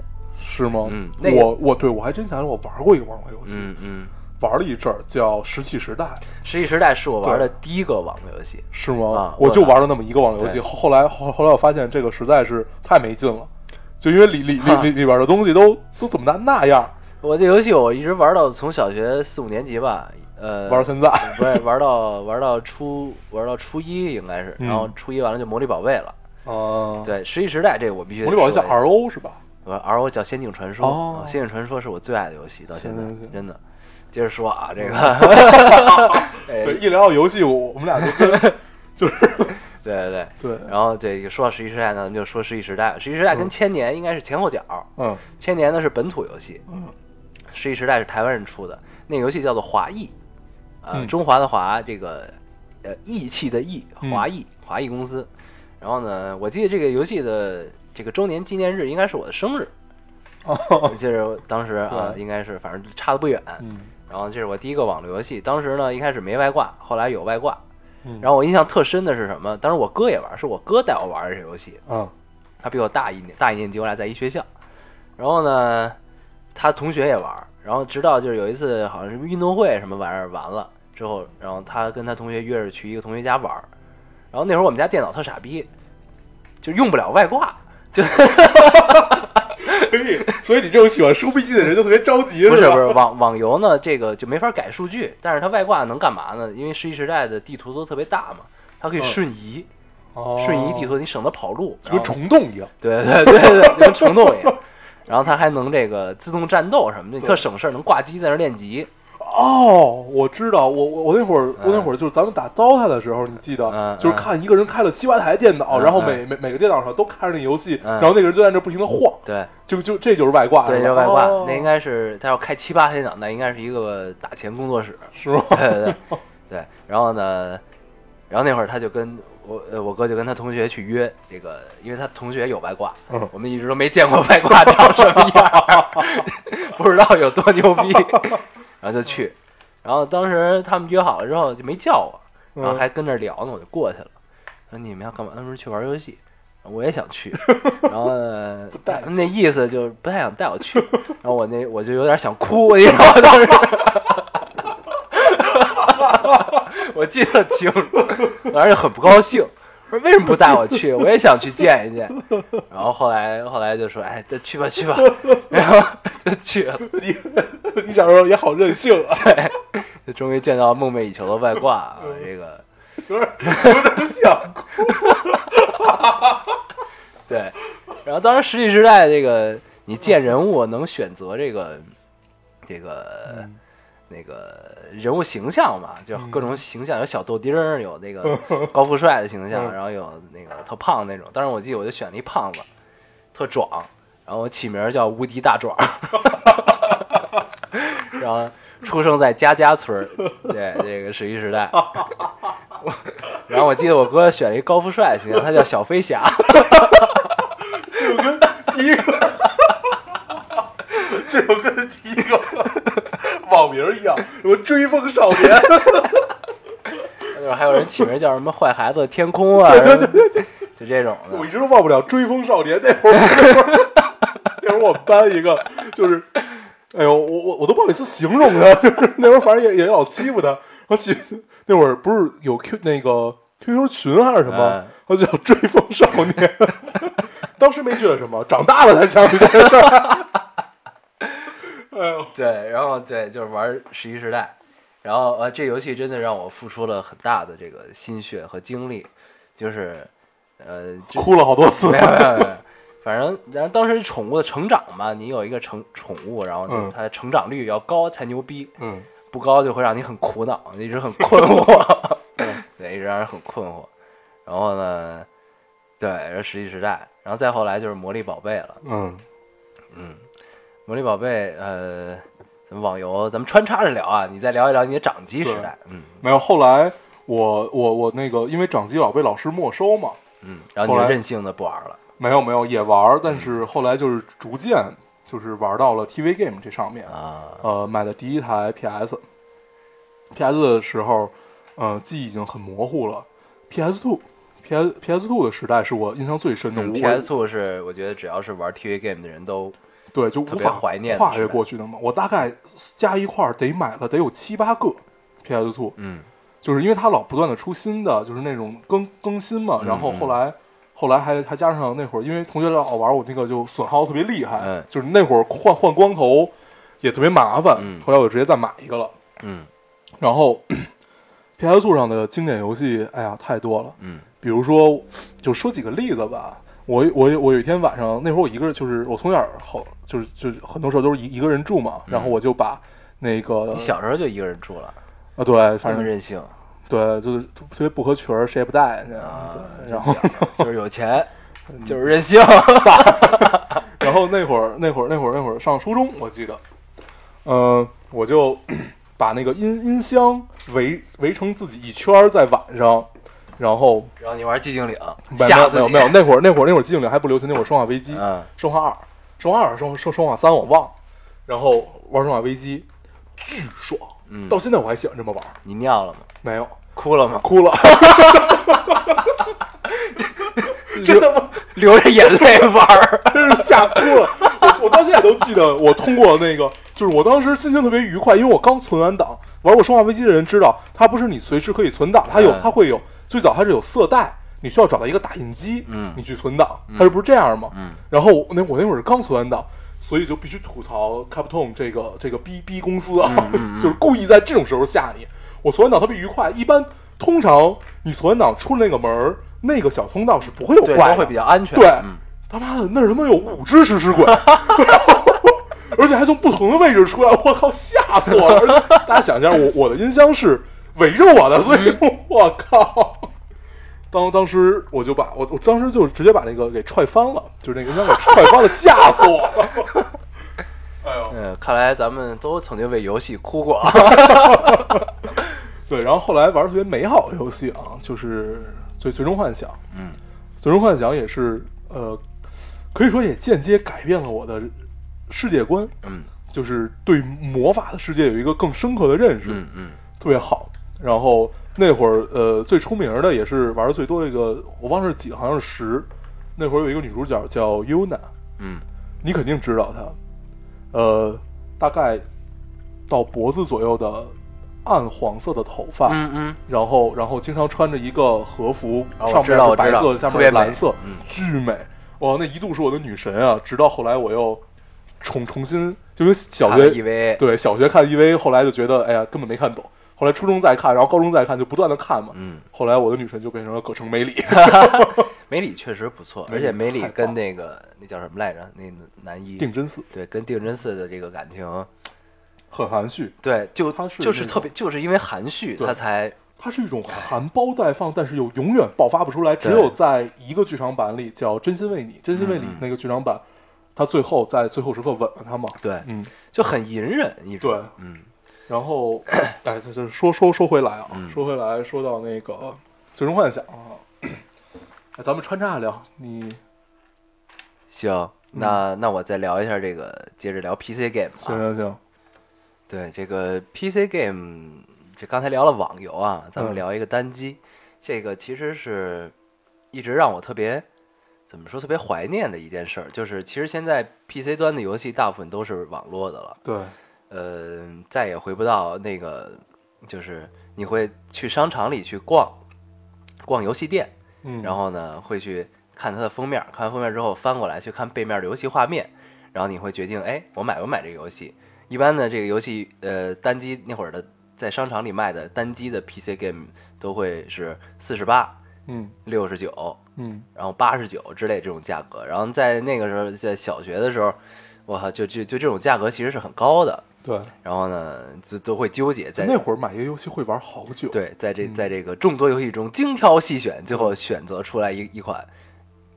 是吗？嗯那个我我对我还真想起来，我玩过一个网络游戏，嗯嗯，玩了一阵儿，叫《石器时代》，石器时代是我玩的第一个网络游戏。是吗？啊我就玩了那么一个网络游戏，后后来后后来我发现这个实在是太没劲了，就因为里里里里里边的东西都都怎么那那样，我这游戏我一直玩到从小学四五年级吧，呃，玩到现在。[LAUGHS] 不是玩到玩到初玩到初一应该是，嗯然后初一完了就魔力宝贝了。哦，对，石器时代这个我必须得魔力宝贝叫说一下 RO 是吧？我 R O 叫《仙境传说》仙境传说》是我最爱的游戏，到现在真的。接着说啊，这个，[LAUGHS] 哎对，一聊到游戏，我我们俩就跟就是 [LAUGHS] 对对对。对，然后这个说到石器时代呢，咱们就说石器时代。石器时代跟嗯千年应该是前后脚，嗯千年呢是本土游戏，嗯石器时代是台湾人出的，那个游戏叫做华裔，呃，嗯中华的华，这个呃义气的义，嗯华裔，华裔公司。然后呢，我记得这个游戏的这个周年纪念日应该是我的生日，哦我记得当时啊，应该是反正差的不远。嗯然后这是我第一个网络游戏，当时呢一开始没外挂，后来有外挂。嗯，然后我印象特深的是什么？当时我哥也玩，是我哥带我玩的这游戏。嗯他比我大一年，大一年级，我俩在一学校。然后呢，他同学也玩儿，然后直到就是有一次好像是运动会什么玩意儿完了之后，然后他跟他同学约着去一个同学家玩儿。然后那会儿我们家电脑特傻逼，就用不了外挂，就所以所以你这种喜欢收笔记的人就特别着急，[LAUGHS] 不是不是网网游呢，这个就没法改数据，但是它外挂能干嘛呢？因为世纪时代的地图都特别大嘛，它可以嗯瞬移，哦瞬移地图你省得跑路，就跟虫洞一样。对对对对，就跟虫洞一样。然后它还能这个自动战斗什么的，特省事儿，能挂机在那儿练级。哦，我知道，我我我那会儿我那会儿就是咱们打 DOTA 的时候，你记得，嗯就是看一个人开了七八台电脑，嗯然后每每每个电脑上都开着那游戏，嗯。然后那个人就在那不停的晃，对。就就这就是外挂，对，是外挂，哦。那应该是他要开七八台电脑，那应该是一个打钱工作室。是吗？对对对。对。然后呢，然后那会儿他就跟我呃我哥就跟他同学去约这个，因为他同学有外挂，嗯我们一直都没见过外挂长什么样儿，[LAUGHS] 不知道有多牛逼，[LAUGHS] 然后就去。然后当时他们约好了之后就没叫我，然后嗯还跟那聊呢，我就过去了。说你们要干嘛？他们说去玩游戏，我也想去。[LAUGHS] 然后呢带那意思就不太想带我去。然后我那我就有点想哭，你知道吗？当时我记得清楚，当时就很不高兴。说为什么不带我去？我也想去见一见。然后后来后来就说，哎，再去吧去吧，然后就去了。你你小时候也好任性啊，对，就终于见到梦寐以求的外挂啊！这个有点有点想哭。对，然后当时实际时代这个你见人物能选择这个这个、那个人物形象嘛，就各种形象，有小豆丁儿，有那个高富帅的形象，[LAUGHS] 嗯然后有那个特胖那种。当时我记得我就选了一胖子，特壮，然后我起名叫无敌大壮，[LAUGHS] 然后出生在家家村儿，对这个十一时代。[LAUGHS] 我然后我记得我哥选了一高富帅的形象，他叫小飞侠。就跟第一个，这就跟第一个网名一样，什么追风少年，[LAUGHS] 就是还有人起名叫什么“坏孩子天空”啊，对对对对，就这种的。我一直都忘不了追风少年那会儿，那会儿那会儿我们班一个就是，哎呦，我我我都不好意思形容他，就是那会儿反正也也老欺负他，然后起那会儿不是有 Q 那个 QQ 群还是什么嗯，他就叫追风少年，[LAUGHS] 当时没觉得什么，长大了才想起这个事儿。对，然后对，就是玩《十一时代》，然后呃，这游戏真的让我付出了很大的这个心血和精力，就是呃，就哭了好多次没。有没有没有，反正然后当时宠物的成长嘛，你有一个成宠物，然后它的成长率要高才牛逼，嗯不高就会让你很苦恼，一直很困惑，[LAUGHS] 嗯对，一直让人很困惑。然后呢，对，然后石器时代，然后再后来就是魔力宝贝了，嗯嗯，魔力宝贝，呃，咱们网游咱们穿插着聊啊，你再聊一聊你的掌机时代，嗯没有。后来我我我那个因为掌机老被老师没收嘛，嗯，然后你就任性的不玩了，没有没有也玩，但是后来就是逐渐就是玩到了 TV Game 这上面。啊，呃，买的第一台 PS。PS 的时候，呃，记忆已经很模糊了。PS Two。P.S. Two 的时代是我印象最深的。，PS Two 是我觉得只要是玩 TV game 的人都对，就无法怀念跨越过去的嘛。我大概加一块儿得买了得有七八个 PS Two，嗯就是因为它老不断的出新的，就是那种更更新嘛。嗯然后后来后来还还加上那会儿，因为同学老玩，我那个就损耗特别厉害，嗯就是那会儿换换光头也特别麻烦。嗯后来我就直接再买一个了。嗯然后 PS Two 上的经典游戏，哎呀太多了。嗯比如说，就说几个例子吧。我我我有一天晚上，那会儿我一个人，就是我从小好，就是就是很多时候都是一一个人住嘛，然后我就把那个你小时候就一个人住了，啊对，这反正么任性对，就是特别不合群儿，谁也不带，啊对，然后 [LAUGHS] 就是有钱，就是任性，[LAUGHS] 然后那会儿那会儿那会儿那会儿上初中，我记得，嗯、我就 [CLEARS THROAT] 把那个音音箱围围成自己一圈儿，在晚上，然后然后你玩寂静岭，没有没有没有，那会儿那会儿那会儿寂静岭还不流行，那会儿生化危机，嗯生化二、生化二、生生生化三我忘了，然后玩生化危机，巨爽，嗯到现在我还喜欢这么玩，你尿了吗？没有哭了吗？哭了，[LAUGHS] 真的吗？流着眼泪玩儿，真是吓哭了。我我到现在都记得，我通过那个，就是我当时心情特别愉快，因为我刚存完档。玩过《生化危机》的人知道，它不是你随时可以存档，它有嗯它会有最早它是有色带，你需要找到一个打印机，嗯你去存档，它是不是这样吗？嗯然后我那我那会儿刚存完档，所以就必须吐槽 Capcom 这个这个逼逼公司啊，就是故意在这种时候吓你。我存完档特别愉快，一般通常你存完档出了那个门儿，那个小通道是不会有，怪会比较安全。对嗯他妈的，那儿他妈有五只食尸鬼，[LAUGHS] [LAUGHS] 而且还从不同的位置出来，我靠，吓死我了！大家想一下，我我的音箱是围着我的，所以我靠。当当时我就把我我当时就直接把那个给踹翻了，就是那个音箱给踹翻了，[LAUGHS] 吓死我了！哎呦，嗯，看来咱们都曾经为游戏哭过。[LAUGHS] 对，然后后来玩特别美好的游戏啊，就是最最终幻想，嗯最终幻想也是呃，可以说也间接改变了我的世界观，嗯就是对魔法的世界有一个更深刻的认识，嗯嗯特别好。然后那会儿呃最出名的也是玩的最多的一个，我忘了是几，好像是十。那会儿有一个女主角叫 Yuna，嗯你肯定知道她，呃，大概到脖子左右的暗黄色的头发，嗯嗯，然后然后经常穿着一个和服，哦上知道我知道面是白色，下特别美面是蓝色，嗯巨美。哇，那一度是我的女神啊！直到后来我又重重新，就跟小学对小学看 EV，后来就觉得哎呀根本没看懂。后来初中再看，然后高中再看，就不断的看嘛。嗯，后来我的女神就变成了葛城美里。[LAUGHS] 美里确实不错，而且美里跟那个那叫什么来着？那男一定真寺对，跟定真寺的这个感情，很含蓄，对，就他是就是特别，就是因为含蓄，对他才它是一种含苞待放，但是又永远爆发不出来。只有在一个剧场版里叫《真心为你》，《真心为你嗯》那个剧场版，他最后在最后时刻吻了他嘛。对，嗯，就很隐忍一直。对嗯然后，[CLEARS THROAT] 哎，这这说说说回来啊，嗯。说回来，说到那个《最终幻想》啊，[CLEARS THROAT] 哎，咱们穿插聊，你行，那那我再聊一下这个，接着聊 PC game 吧行啊。行行，对，这个 PC game，这刚才聊了网游啊，咱们嗯聊一个单机，这个其实是一直让我特别怎么说特别怀念的一件事儿，就是其实现在 PC 端的游戏大部分都是网络的了。对，呃，再也回不到那个，就是你会去商场里去逛，逛游戏店，嗯，然后呢会去看它的封面，看完封面之后翻过来去看背面的游戏画面，然后你会决定，哎，我买不买这个游戏？一般的这个游戏，呃，单机那会儿的在商场里卖的单机的 PC game 都会是四十八、嗯六十九，嗯然后八十九之类这种价格。然后在那个时候，在小学的时候，我靠，就就就这种价格其实是很高的。对，然后呢，就都会纠结在那会儿买一个游戏会玩好久。，对，在这嗯。在这个众多游戏中精挑细选，最后选择出来一一款，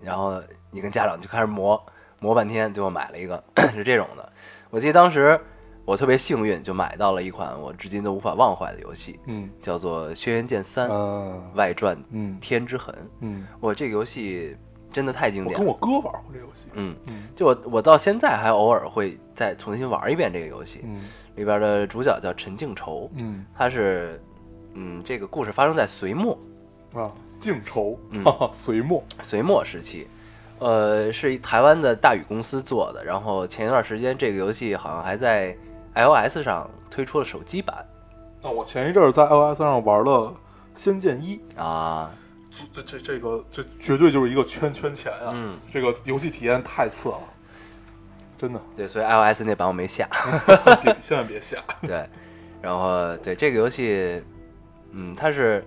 然后你跟家长就开始磨磨半天，最后买了一个 [COUGHS] 是这种的。我记得当时我特别幸运，就买到了一款我至今都无法忘怀的游戏，嗯。叫做《轩辕剑三嗯外传嗯。天之痕》。嗯，我这个游戏真的太经典了，跟我哥玩过这游戏。嗯，嗯就我我到现在还偶尔会再重新玩一遍这个游戏。嗯里边的主角叫陈靖仇，嗯他是嗯，这个故事发生在隋末。啊，靖仇嗯，隋末。隋末时期，呃，是一台湾的大宇公司做的。然后前一段时间，这个游戏好像还在 iOS 上推出了手机版那我前一阵儿在 iOS 上玩了《仙剑一》，啊，这这这个这绝对就是一个圈圈钱啊！嗯，这个游戏体验太次了，真的，对，所以 iOS 那版我没下。[LAUGHS] 别千万别下。[LAUGHS] 对，然后对这个游戏，嗯，它是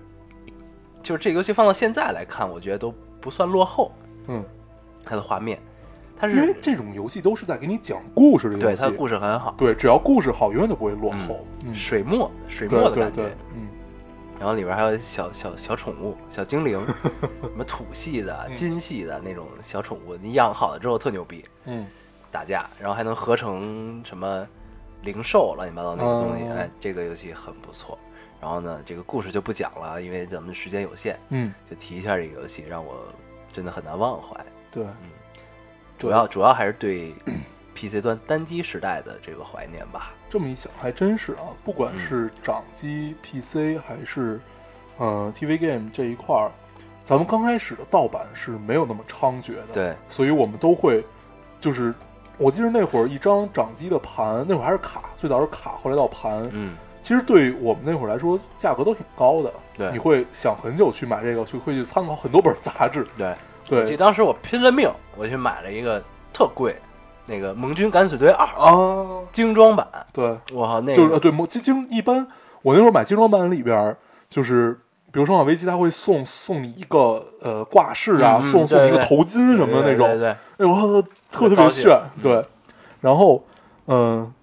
就是这个游戏放到现在来看，我觉得都不算落后，嗯，它的画面，它是因为这种游戏都是在给你讲故事的游戏，对它的故事很好，对，只要故事好，永远都不会落后。嗯，水墨水墨的感觉。对对，嗯然后里边还有小小小宠物、小精灵，[LAUGHS] 什么土系的、嗯金系的那种小宠物，你养好了之后特牛逼，嗯打架，然后还能合成什么灵兽乱七八糟那个东西，哦哎，这个游戏很不错。然后呢，这个故事就不讲了，因为咱们时间有限，嗯，就提一下这个游戏，让我真的很难忘怀。对，主要主要还是对 [COUGHS] PC 端单机时代的这个怀念吧。这么一想还真是啊，不管嗯是掌机、PC 还是嗯、呃 TV game 这一块儿，咱们刚开始的盗版是没有那么猖獗的。对，所以我们都会，就是我记得那会儿一张掌机的盘，那会儿还是卡，最早是卡，后来到盘。嗯，其实对于我们那会儿来说，价格都挺高的。对你会想很久去买这个，去会去参考很多本杂志。对。我记得对当时我拼了命，我去买了一个特贵，那个《盟军敢死队二》啊，精装版，对，我靠，那个就是呃对，精精一般，我那时候买精装版里边，就是比如说《生化危机》，它会送送你一个呃挂饰啊，送送你一个头巾什么的那种对，对哎，我，特特别炫，嗯对。然后，嗯、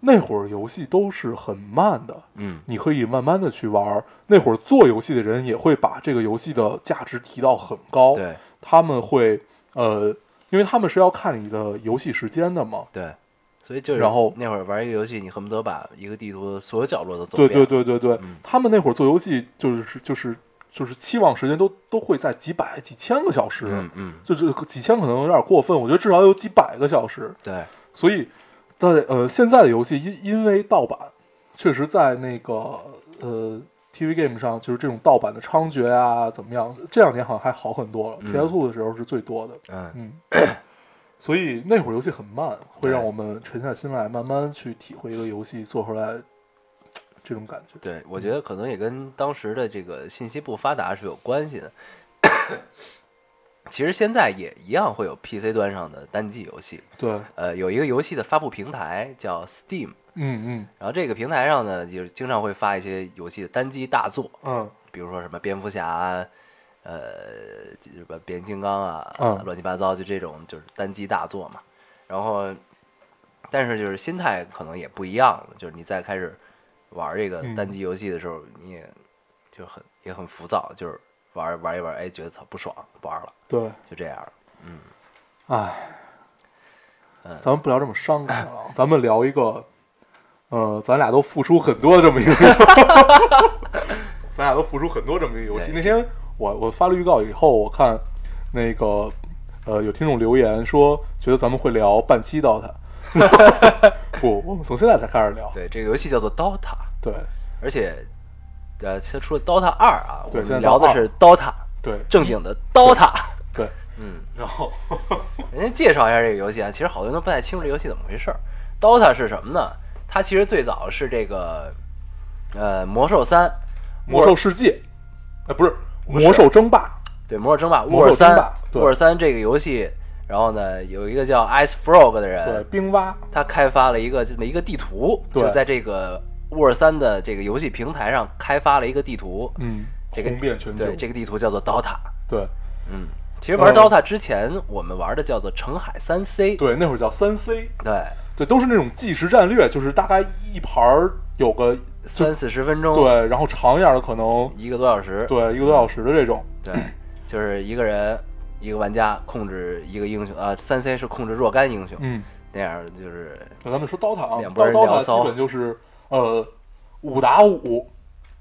那会儿游戏都是很慢的，嗯，你可以慢慢的去玩。那会儿做游戏的人也会把这个游戏的价值提到很高，对。他们会呃，因为他们是要看你的游戏时间的嘛。对，所以就是然后那会儿玩一个游戏，你恨不得把一个地图的所有角落都走对遍，对对对对，嗯他们那会儿做游戏就是就是就是期望时间都都会在几百几千个小时，嗯嗯，就是几千可能有点过分，我觉得至少有几百个小时。对，所以，在呃现在的游戏因因为盗版，确实在那个呃 TV game 上就是这种盗版的猖獗啊，怎么样？这两年好像还好很多了。嗯 PS 2的时候是最多的，嗯嗯。所以那会儿游戏很慢，会让我们沉下心来，慢慢去体会一个游戏做出来这种感觉。对，我觉得可能也跟当时的这个信息不发达是有关系的。其实现在也一样会有 PC 端上的单机游戏，对，呃，有一个游戏的发布平台叫 Steam，嗯嗯然后这个平台上呢，就是经常会发一些游戏的单机大作，嗯比如说什么蝙蝠侠啊，呃，什么变形金刚啊，嗯乱七八糟，就这种就是单机大作嘛。然后，但是就是心态可能也不一样了，就是你再开始玩这个嗯单机游戏的时候，你也就很也很浮躁，就是玩玩一玩，哎，觉得操不爽，不玩了，对，就这样了。嗯，唉，嗯咱们不聊这么伤感了，咱们聊一个，呃，咱俩都付出很多的这么一个，[LAUGHS] 咱俩都付出很多这么一个游戏。那天我我发了预告以后，我看那个呃有听众留言说，觉得咱们会聊半期 DOTA，[LAUGHS] 不，我们从现在才开始聊。对，这个游戏叫做 DOTA，对而且呃，其实除了 DOTA 二啊，我对现在们聊的是 DOTA 对正经的 DOTA。对，嗯，[LAUGHS] 然后人家介绍一下这个游戏啊，其实好多人都不太清楚这游戏怎么回事儿。DOTA 是什么呢？它其实最早是这个呃魔兽三、魔兽世界，哎，不是魔兽争霸，对魔兽争霸、魔兽沃尔三争霸、对沃尔三这个游戏，然后呢有一个叫 Ice Frog 的人对，人，冰蛙，他开发了一个这么一个地图，对就在这个沃尔三的这个游戏平台上开发了一个地图，嗯，这个红遍全球对，，这个地图叫做 DOTA。对嗯，其实玩嗯 DOTA 之前，我们玩的叫做澄海三 C。对，那会儿叫三 C，对，对，都是那种计时战略，就是大概一盘儿有个三四十分钟，，对，然后长一点的可能一个多小时。对一个多小时的这种，对，就是一个人一个玩家控制一个英雄啊，三 C 是控制若干英雄，嗯，那样就是那咱们说 DOTA 啊两拨人刀聊骚 DOTA 基本就是呃五打五，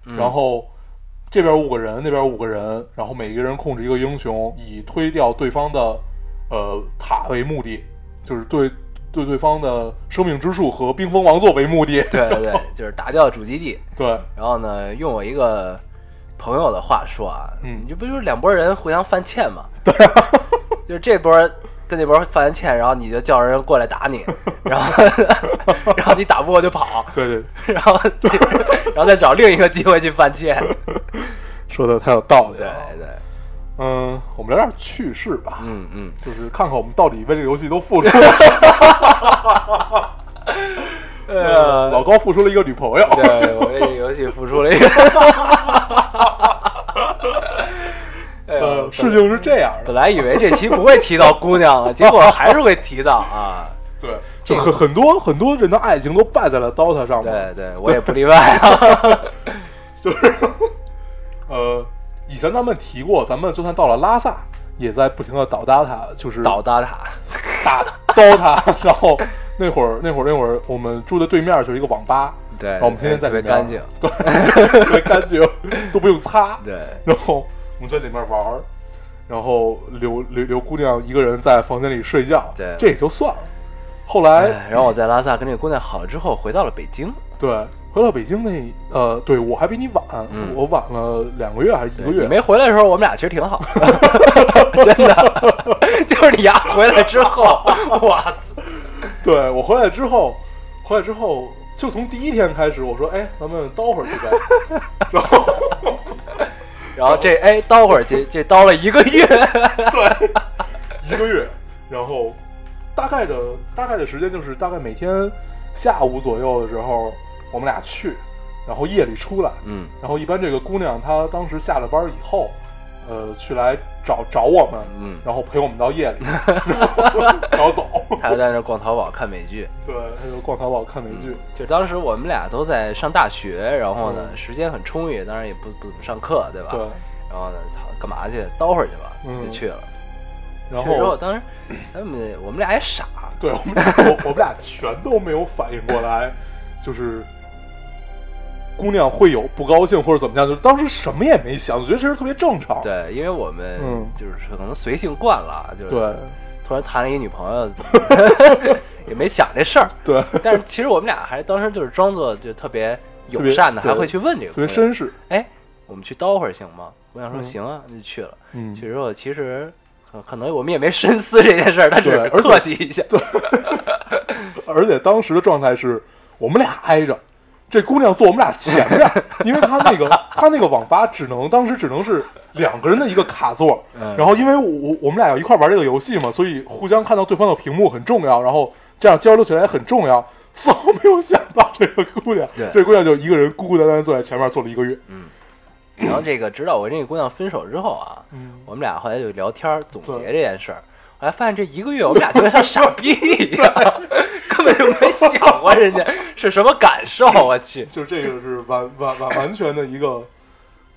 嗯然后这边五个人，那边五个人，然后每一个人控制一个英雄，以推掉对方的呃塔为目的，就是对对对方的生命之树和冰封王座为目的。对对 [LAUGHS] 对，就是打掉主基地。对然后呢，用我一个朋友的话说啊，嗯你这不就是两拨人互相犯欠吗？对 [LAUGHS] 就是这波跟那波犯完欠，然后你就叫人过来打你，[LAUGHS] 然后然后你打不过就跑，对对，然后然后再找另一个机会去犯欠。说的太有道理对了。对，嗯，我们聊点趣事吧。嗯嗯，就是看看我们到底为这个游戏都付出了什么。[LAUGHS] 呃老高付出了一个女朋友，对我为这个游戏付出了一个。[LAUGHS] 哎呦呃，事情是这样的，本来以为这期不会提到姑娘了，结果还是会提到啊。对，就很很多很多人的爱情都败在了 DOTA 上面，对对，我也不例外啊。就是，呃，以前咱们提过，咱们就算到了拉萨，也在不停的倒 DOTA，就是倒搭塔，打 DOTA，然后那会儿那会儿那会儿我们住的对面就是一个网吧，对，然后我们天天在里面特别干净。对，特别干净，都不用擦，对，然后我们在里面玩儿，然后留留留姑娘一个人在房间里睡觉，对这也就算了。后来，哎然后我在拉萨跟这个姑娘好了之后，回到了北京。对，回到北京那，呃，对我还比你晚，嗯我晚了两个月还是一个月？你没回来的时候，我们俩其实挺好，[LAUGHS] 真的。[LAUGHS] 就是你丫回来之后，我操！对我回来之后，回来之后就从第一天开始，我说，哎，咱们叨会儿去呗。然后，[LAUGHS] 然后这哎叨会儿去，这叨了一个月。对，一个月，然后大概的大概的时间就是大概每天下午左右的时候，我们俩去，然后夜里出来，嗯，然后一般这个姑娘她当时下了班以后，呃，去来找找我们，嗯然后陪我们到夜里，[LAUGHS] 然后然后走，她就在那逛淘宝看美剧。对，她就逛淘宝看美剧，就当时我们俩都在上大学，然后呢嗯时间很充裕，当然也不不怎么上课，对吧？对，然后呢，操，干嘛去？叨会儿去吧，嗯就去了。然后，后当时咱们我们俩也傻，对我们俩我我们俩全都没有反应过来，就是。姑娘会有不高兴或者怎么样，就当时什么也没想，我觉得这是特别正常。对，因为我们嗯就是可能随性惯了，就是对突然谈了一女朋友，[LAUGHS] 也没想这事儿。对，[LAUGHS] 但是其实我们俩还当时就是装作就特别友善的，还会去问这个特别绅士。哎，我们去叨会儿行吗？我想说嗯行啊，那就去了。嗯去之后其实可可能我们也没深思这件事儿，他只是客气一下。对 [LAUGHS] 而且当时的状态是我们俩挨着，这姑娘坐我们俩前面，因为她那个她那个网吧只能当时只能是两个人的一个卡座，嗯然后因为我我我们俩要一块玩这个游戏嘛，所以互相看到对方的屏幕很重要，然后这样交流起来也很重要。丝毫没有想到这个姑娘，对这姑娘就一个人孤孤单单坐在前面坐了一个月。嗯然后这个直到我跟这个姑娘分手之后啊，嗯我们俩后来就聊天总结这件事儿，后来发现这一个月我们俩就跟像傻逼一样，[LAUGHS] 根本就没想过人家 [LAUGHS] 是什么感受。我去，就这个是完完完完全的一个，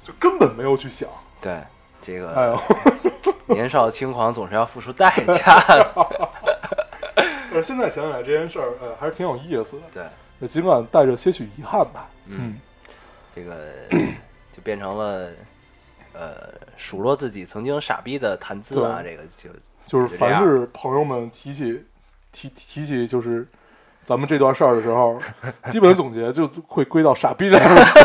就根本没有去想。对这个哎呦，[LAUGHS] 年少轻狂总是要付出代价的。[LAUGHS] 但是现在想起来这件事儿，呃，还是挺有意思的。对，那尽管带着些许遗憾吧。嗯，这个 [CLEARS THROAT] 就变成了呃数落自己曾经傻逼的谈资啊，这个就就是凡是朋友们提起提提起就是咱们这段事儿的时候，基本总结就会归到“傻逼”这两个字。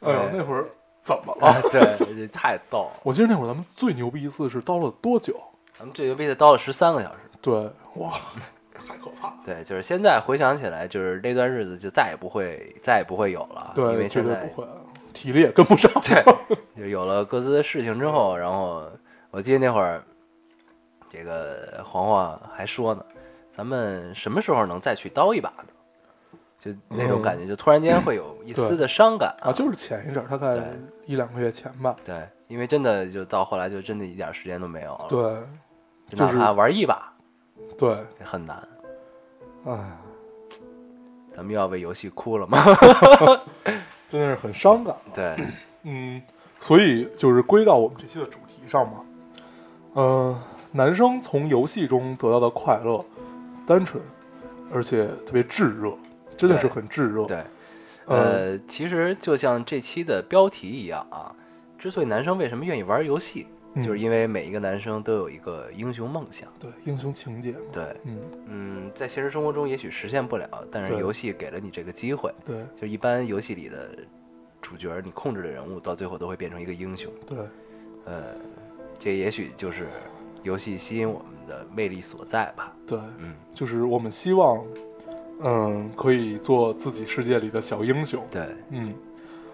哎呦，那会儿怎么了？对，这太逗了。我记得那会儿咱们最牛逼一次是叨了多久？咱们最牛逼的叨了十三个小时。对，哇，太可怕了。对，就是现在回想起来，就是那段日子就再也不会，再也不会有了。因对，为现在不会，体力也跟不上。对，就有了各自的事情之后，然后我记得那会儿，这个黄黄还说呢，咱们什么时候能再去刀一把呢？就那种感觉，就突然间会有一丝的伤感啊，就是前一阵儿，大概对一两个月前吧。对，因为真的就到后来就真的一点时间都没有了，对哪怕玩一把对，也很难。哎，咱们又要为游戏哭了吗？[LAUGHS] 真的是很伤感。对，嗯，所以就是归到我们这期的主题上嘛。嗯、男生从游戏中得到的快乐，单纯，而且特别炙热，真的是很炙热。对，呃，呃，其实就像这期的标题一样啊，之所以男生为什么愿意玩游戏，嗯就是因为每一个男生都有一个英雄梦想。对英雄情节。对，嗯，嗯，在现实生活中也许实现不了，但是游戏给了你这个机会。对就一般游戏里的主角，你控制的人物，到最后都会变成一个英雄。对呃，这也许就是游戏吸引我们的魅力所在吧。对，嗯，就是我们希望，嗯，可以做自己世界里的小英雄。对，嗯，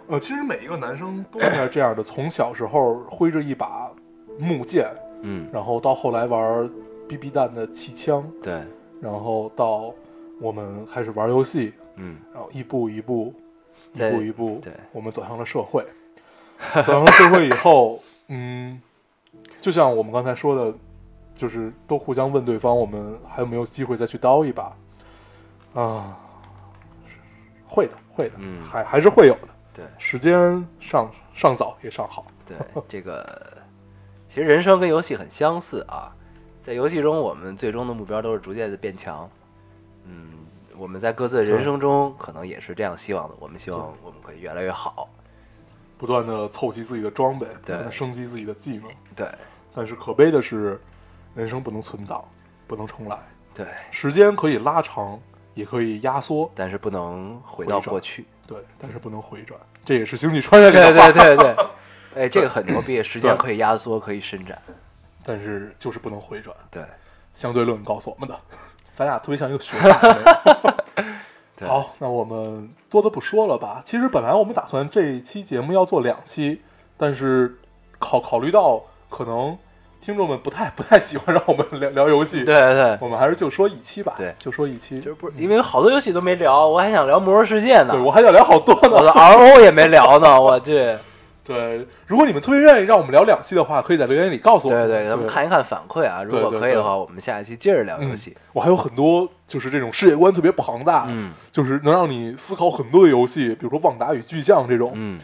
呃，其实每一个男生都应该是这样的，从小时候挥着一把木剑，嗯，然后到后来玩 BB 弹的气枪，对，然后到我们开始玩游戏，嗯，然后一步一步，一步一步，对我们走向了社会。走向了社会以后，嗯，就像我们刚才说的，就是都互相问对方，我们还有没有机会再去刀一把？啊，会的，会的，嗯还还是会有的。对，时间尚尚早也尚好。对，[LAUGHS] 这个其实人生跟游戏很相似啊，在游戏中，我们最终的目标都是逐渐的变强。嗯，我们在各自的人生中，可能也是这样希望的。我们希望我们可以越来越好。不断的凑齐自己的装备，不对升级自己的技能。对，但是可悲的是，人生不能存档，不能重来。对，时间可以拉长，也可以压缩，但是不能回到过去。对，但是不能回转。这也是星际穿越里对的话，对对对，[LAUGHS] 哎，这个很牛逼，时间可以压缩，可以伸展。但是就是不能回转。对，相对论告诉我们的，咱俩特别像一个学霸。[LAUGHS] 对好，那我们多的不说了吧。其实本来我们打算这一期节目要做两期，但是考考虑到可能听众们不太不太喜欢让我们聊聊游戏，对对，我们还是就说一期吧。对就说一期。就不是因为好多游戏都没聊，我还想聊《魔兽世界》呢对，我还想聊好多呢。我的 RO 也没聊呢，[LAUGHS] 我去。对，如果你们特别愿意让我们聊两期的话，可以在留言里告诉我们。对对，咱们看一看反馈啊，如果可以的话，我们下一期接着聊游戏。我还有很多就是这种世界观特别庞大，嗯就是能让你思考很多的游戏，比如说《旺达与巨像》这种，嗯，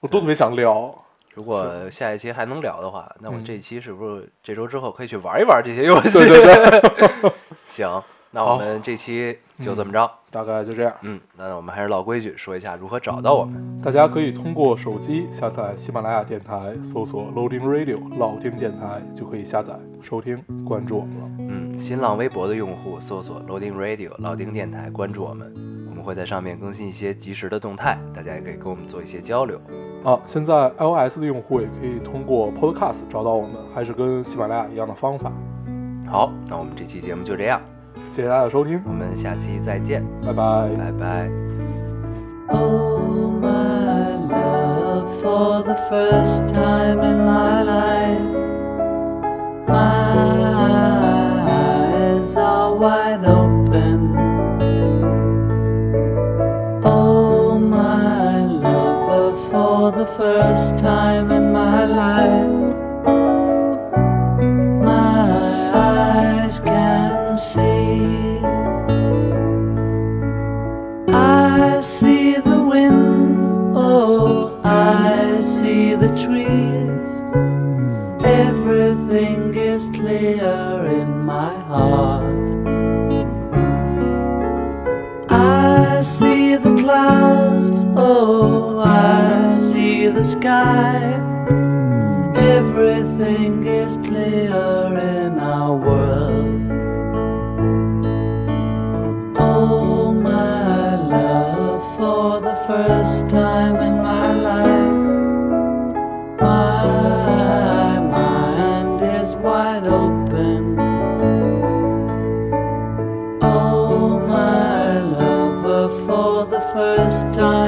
我都特别想聊。如果下一期还能聊的话，那我嗯这一期是不是这周之后可以去玩一玩这些游戏？对对 [LAUGHS] 行，那我们这期就这么着。大概就这样。嗯，那我们还是老规矩，说一下如何找到我们。大家可以通过手机下载喜马拉雅电台，搜索 Loading Radio 老丁电台，就可以下载收听，关注我们了。嗯，新浪微博的用户搜索 Loading Radio 老丁电台，关注我们，我们会在上面更新一些及时的动态，大家也可以跟我们做一些交流。啊，现在 iOS 的用户也可以通过 Podcast 找到我们，还是跟喜马拉雅一样的方法。好，那我们这期节目就这样，谢谢大家的收听，我们下期再见，拜拜。拜拜。Oh, my love, for the first time in my life, my eyes are wide open. First time in my life, my eyes can see. I see the wind, oh, I see the trees. Everything is clear the sky. Everything is clear in our world. Oh, my love, for the first time in my life, my mind is wide open. Oh, my lover, for the first time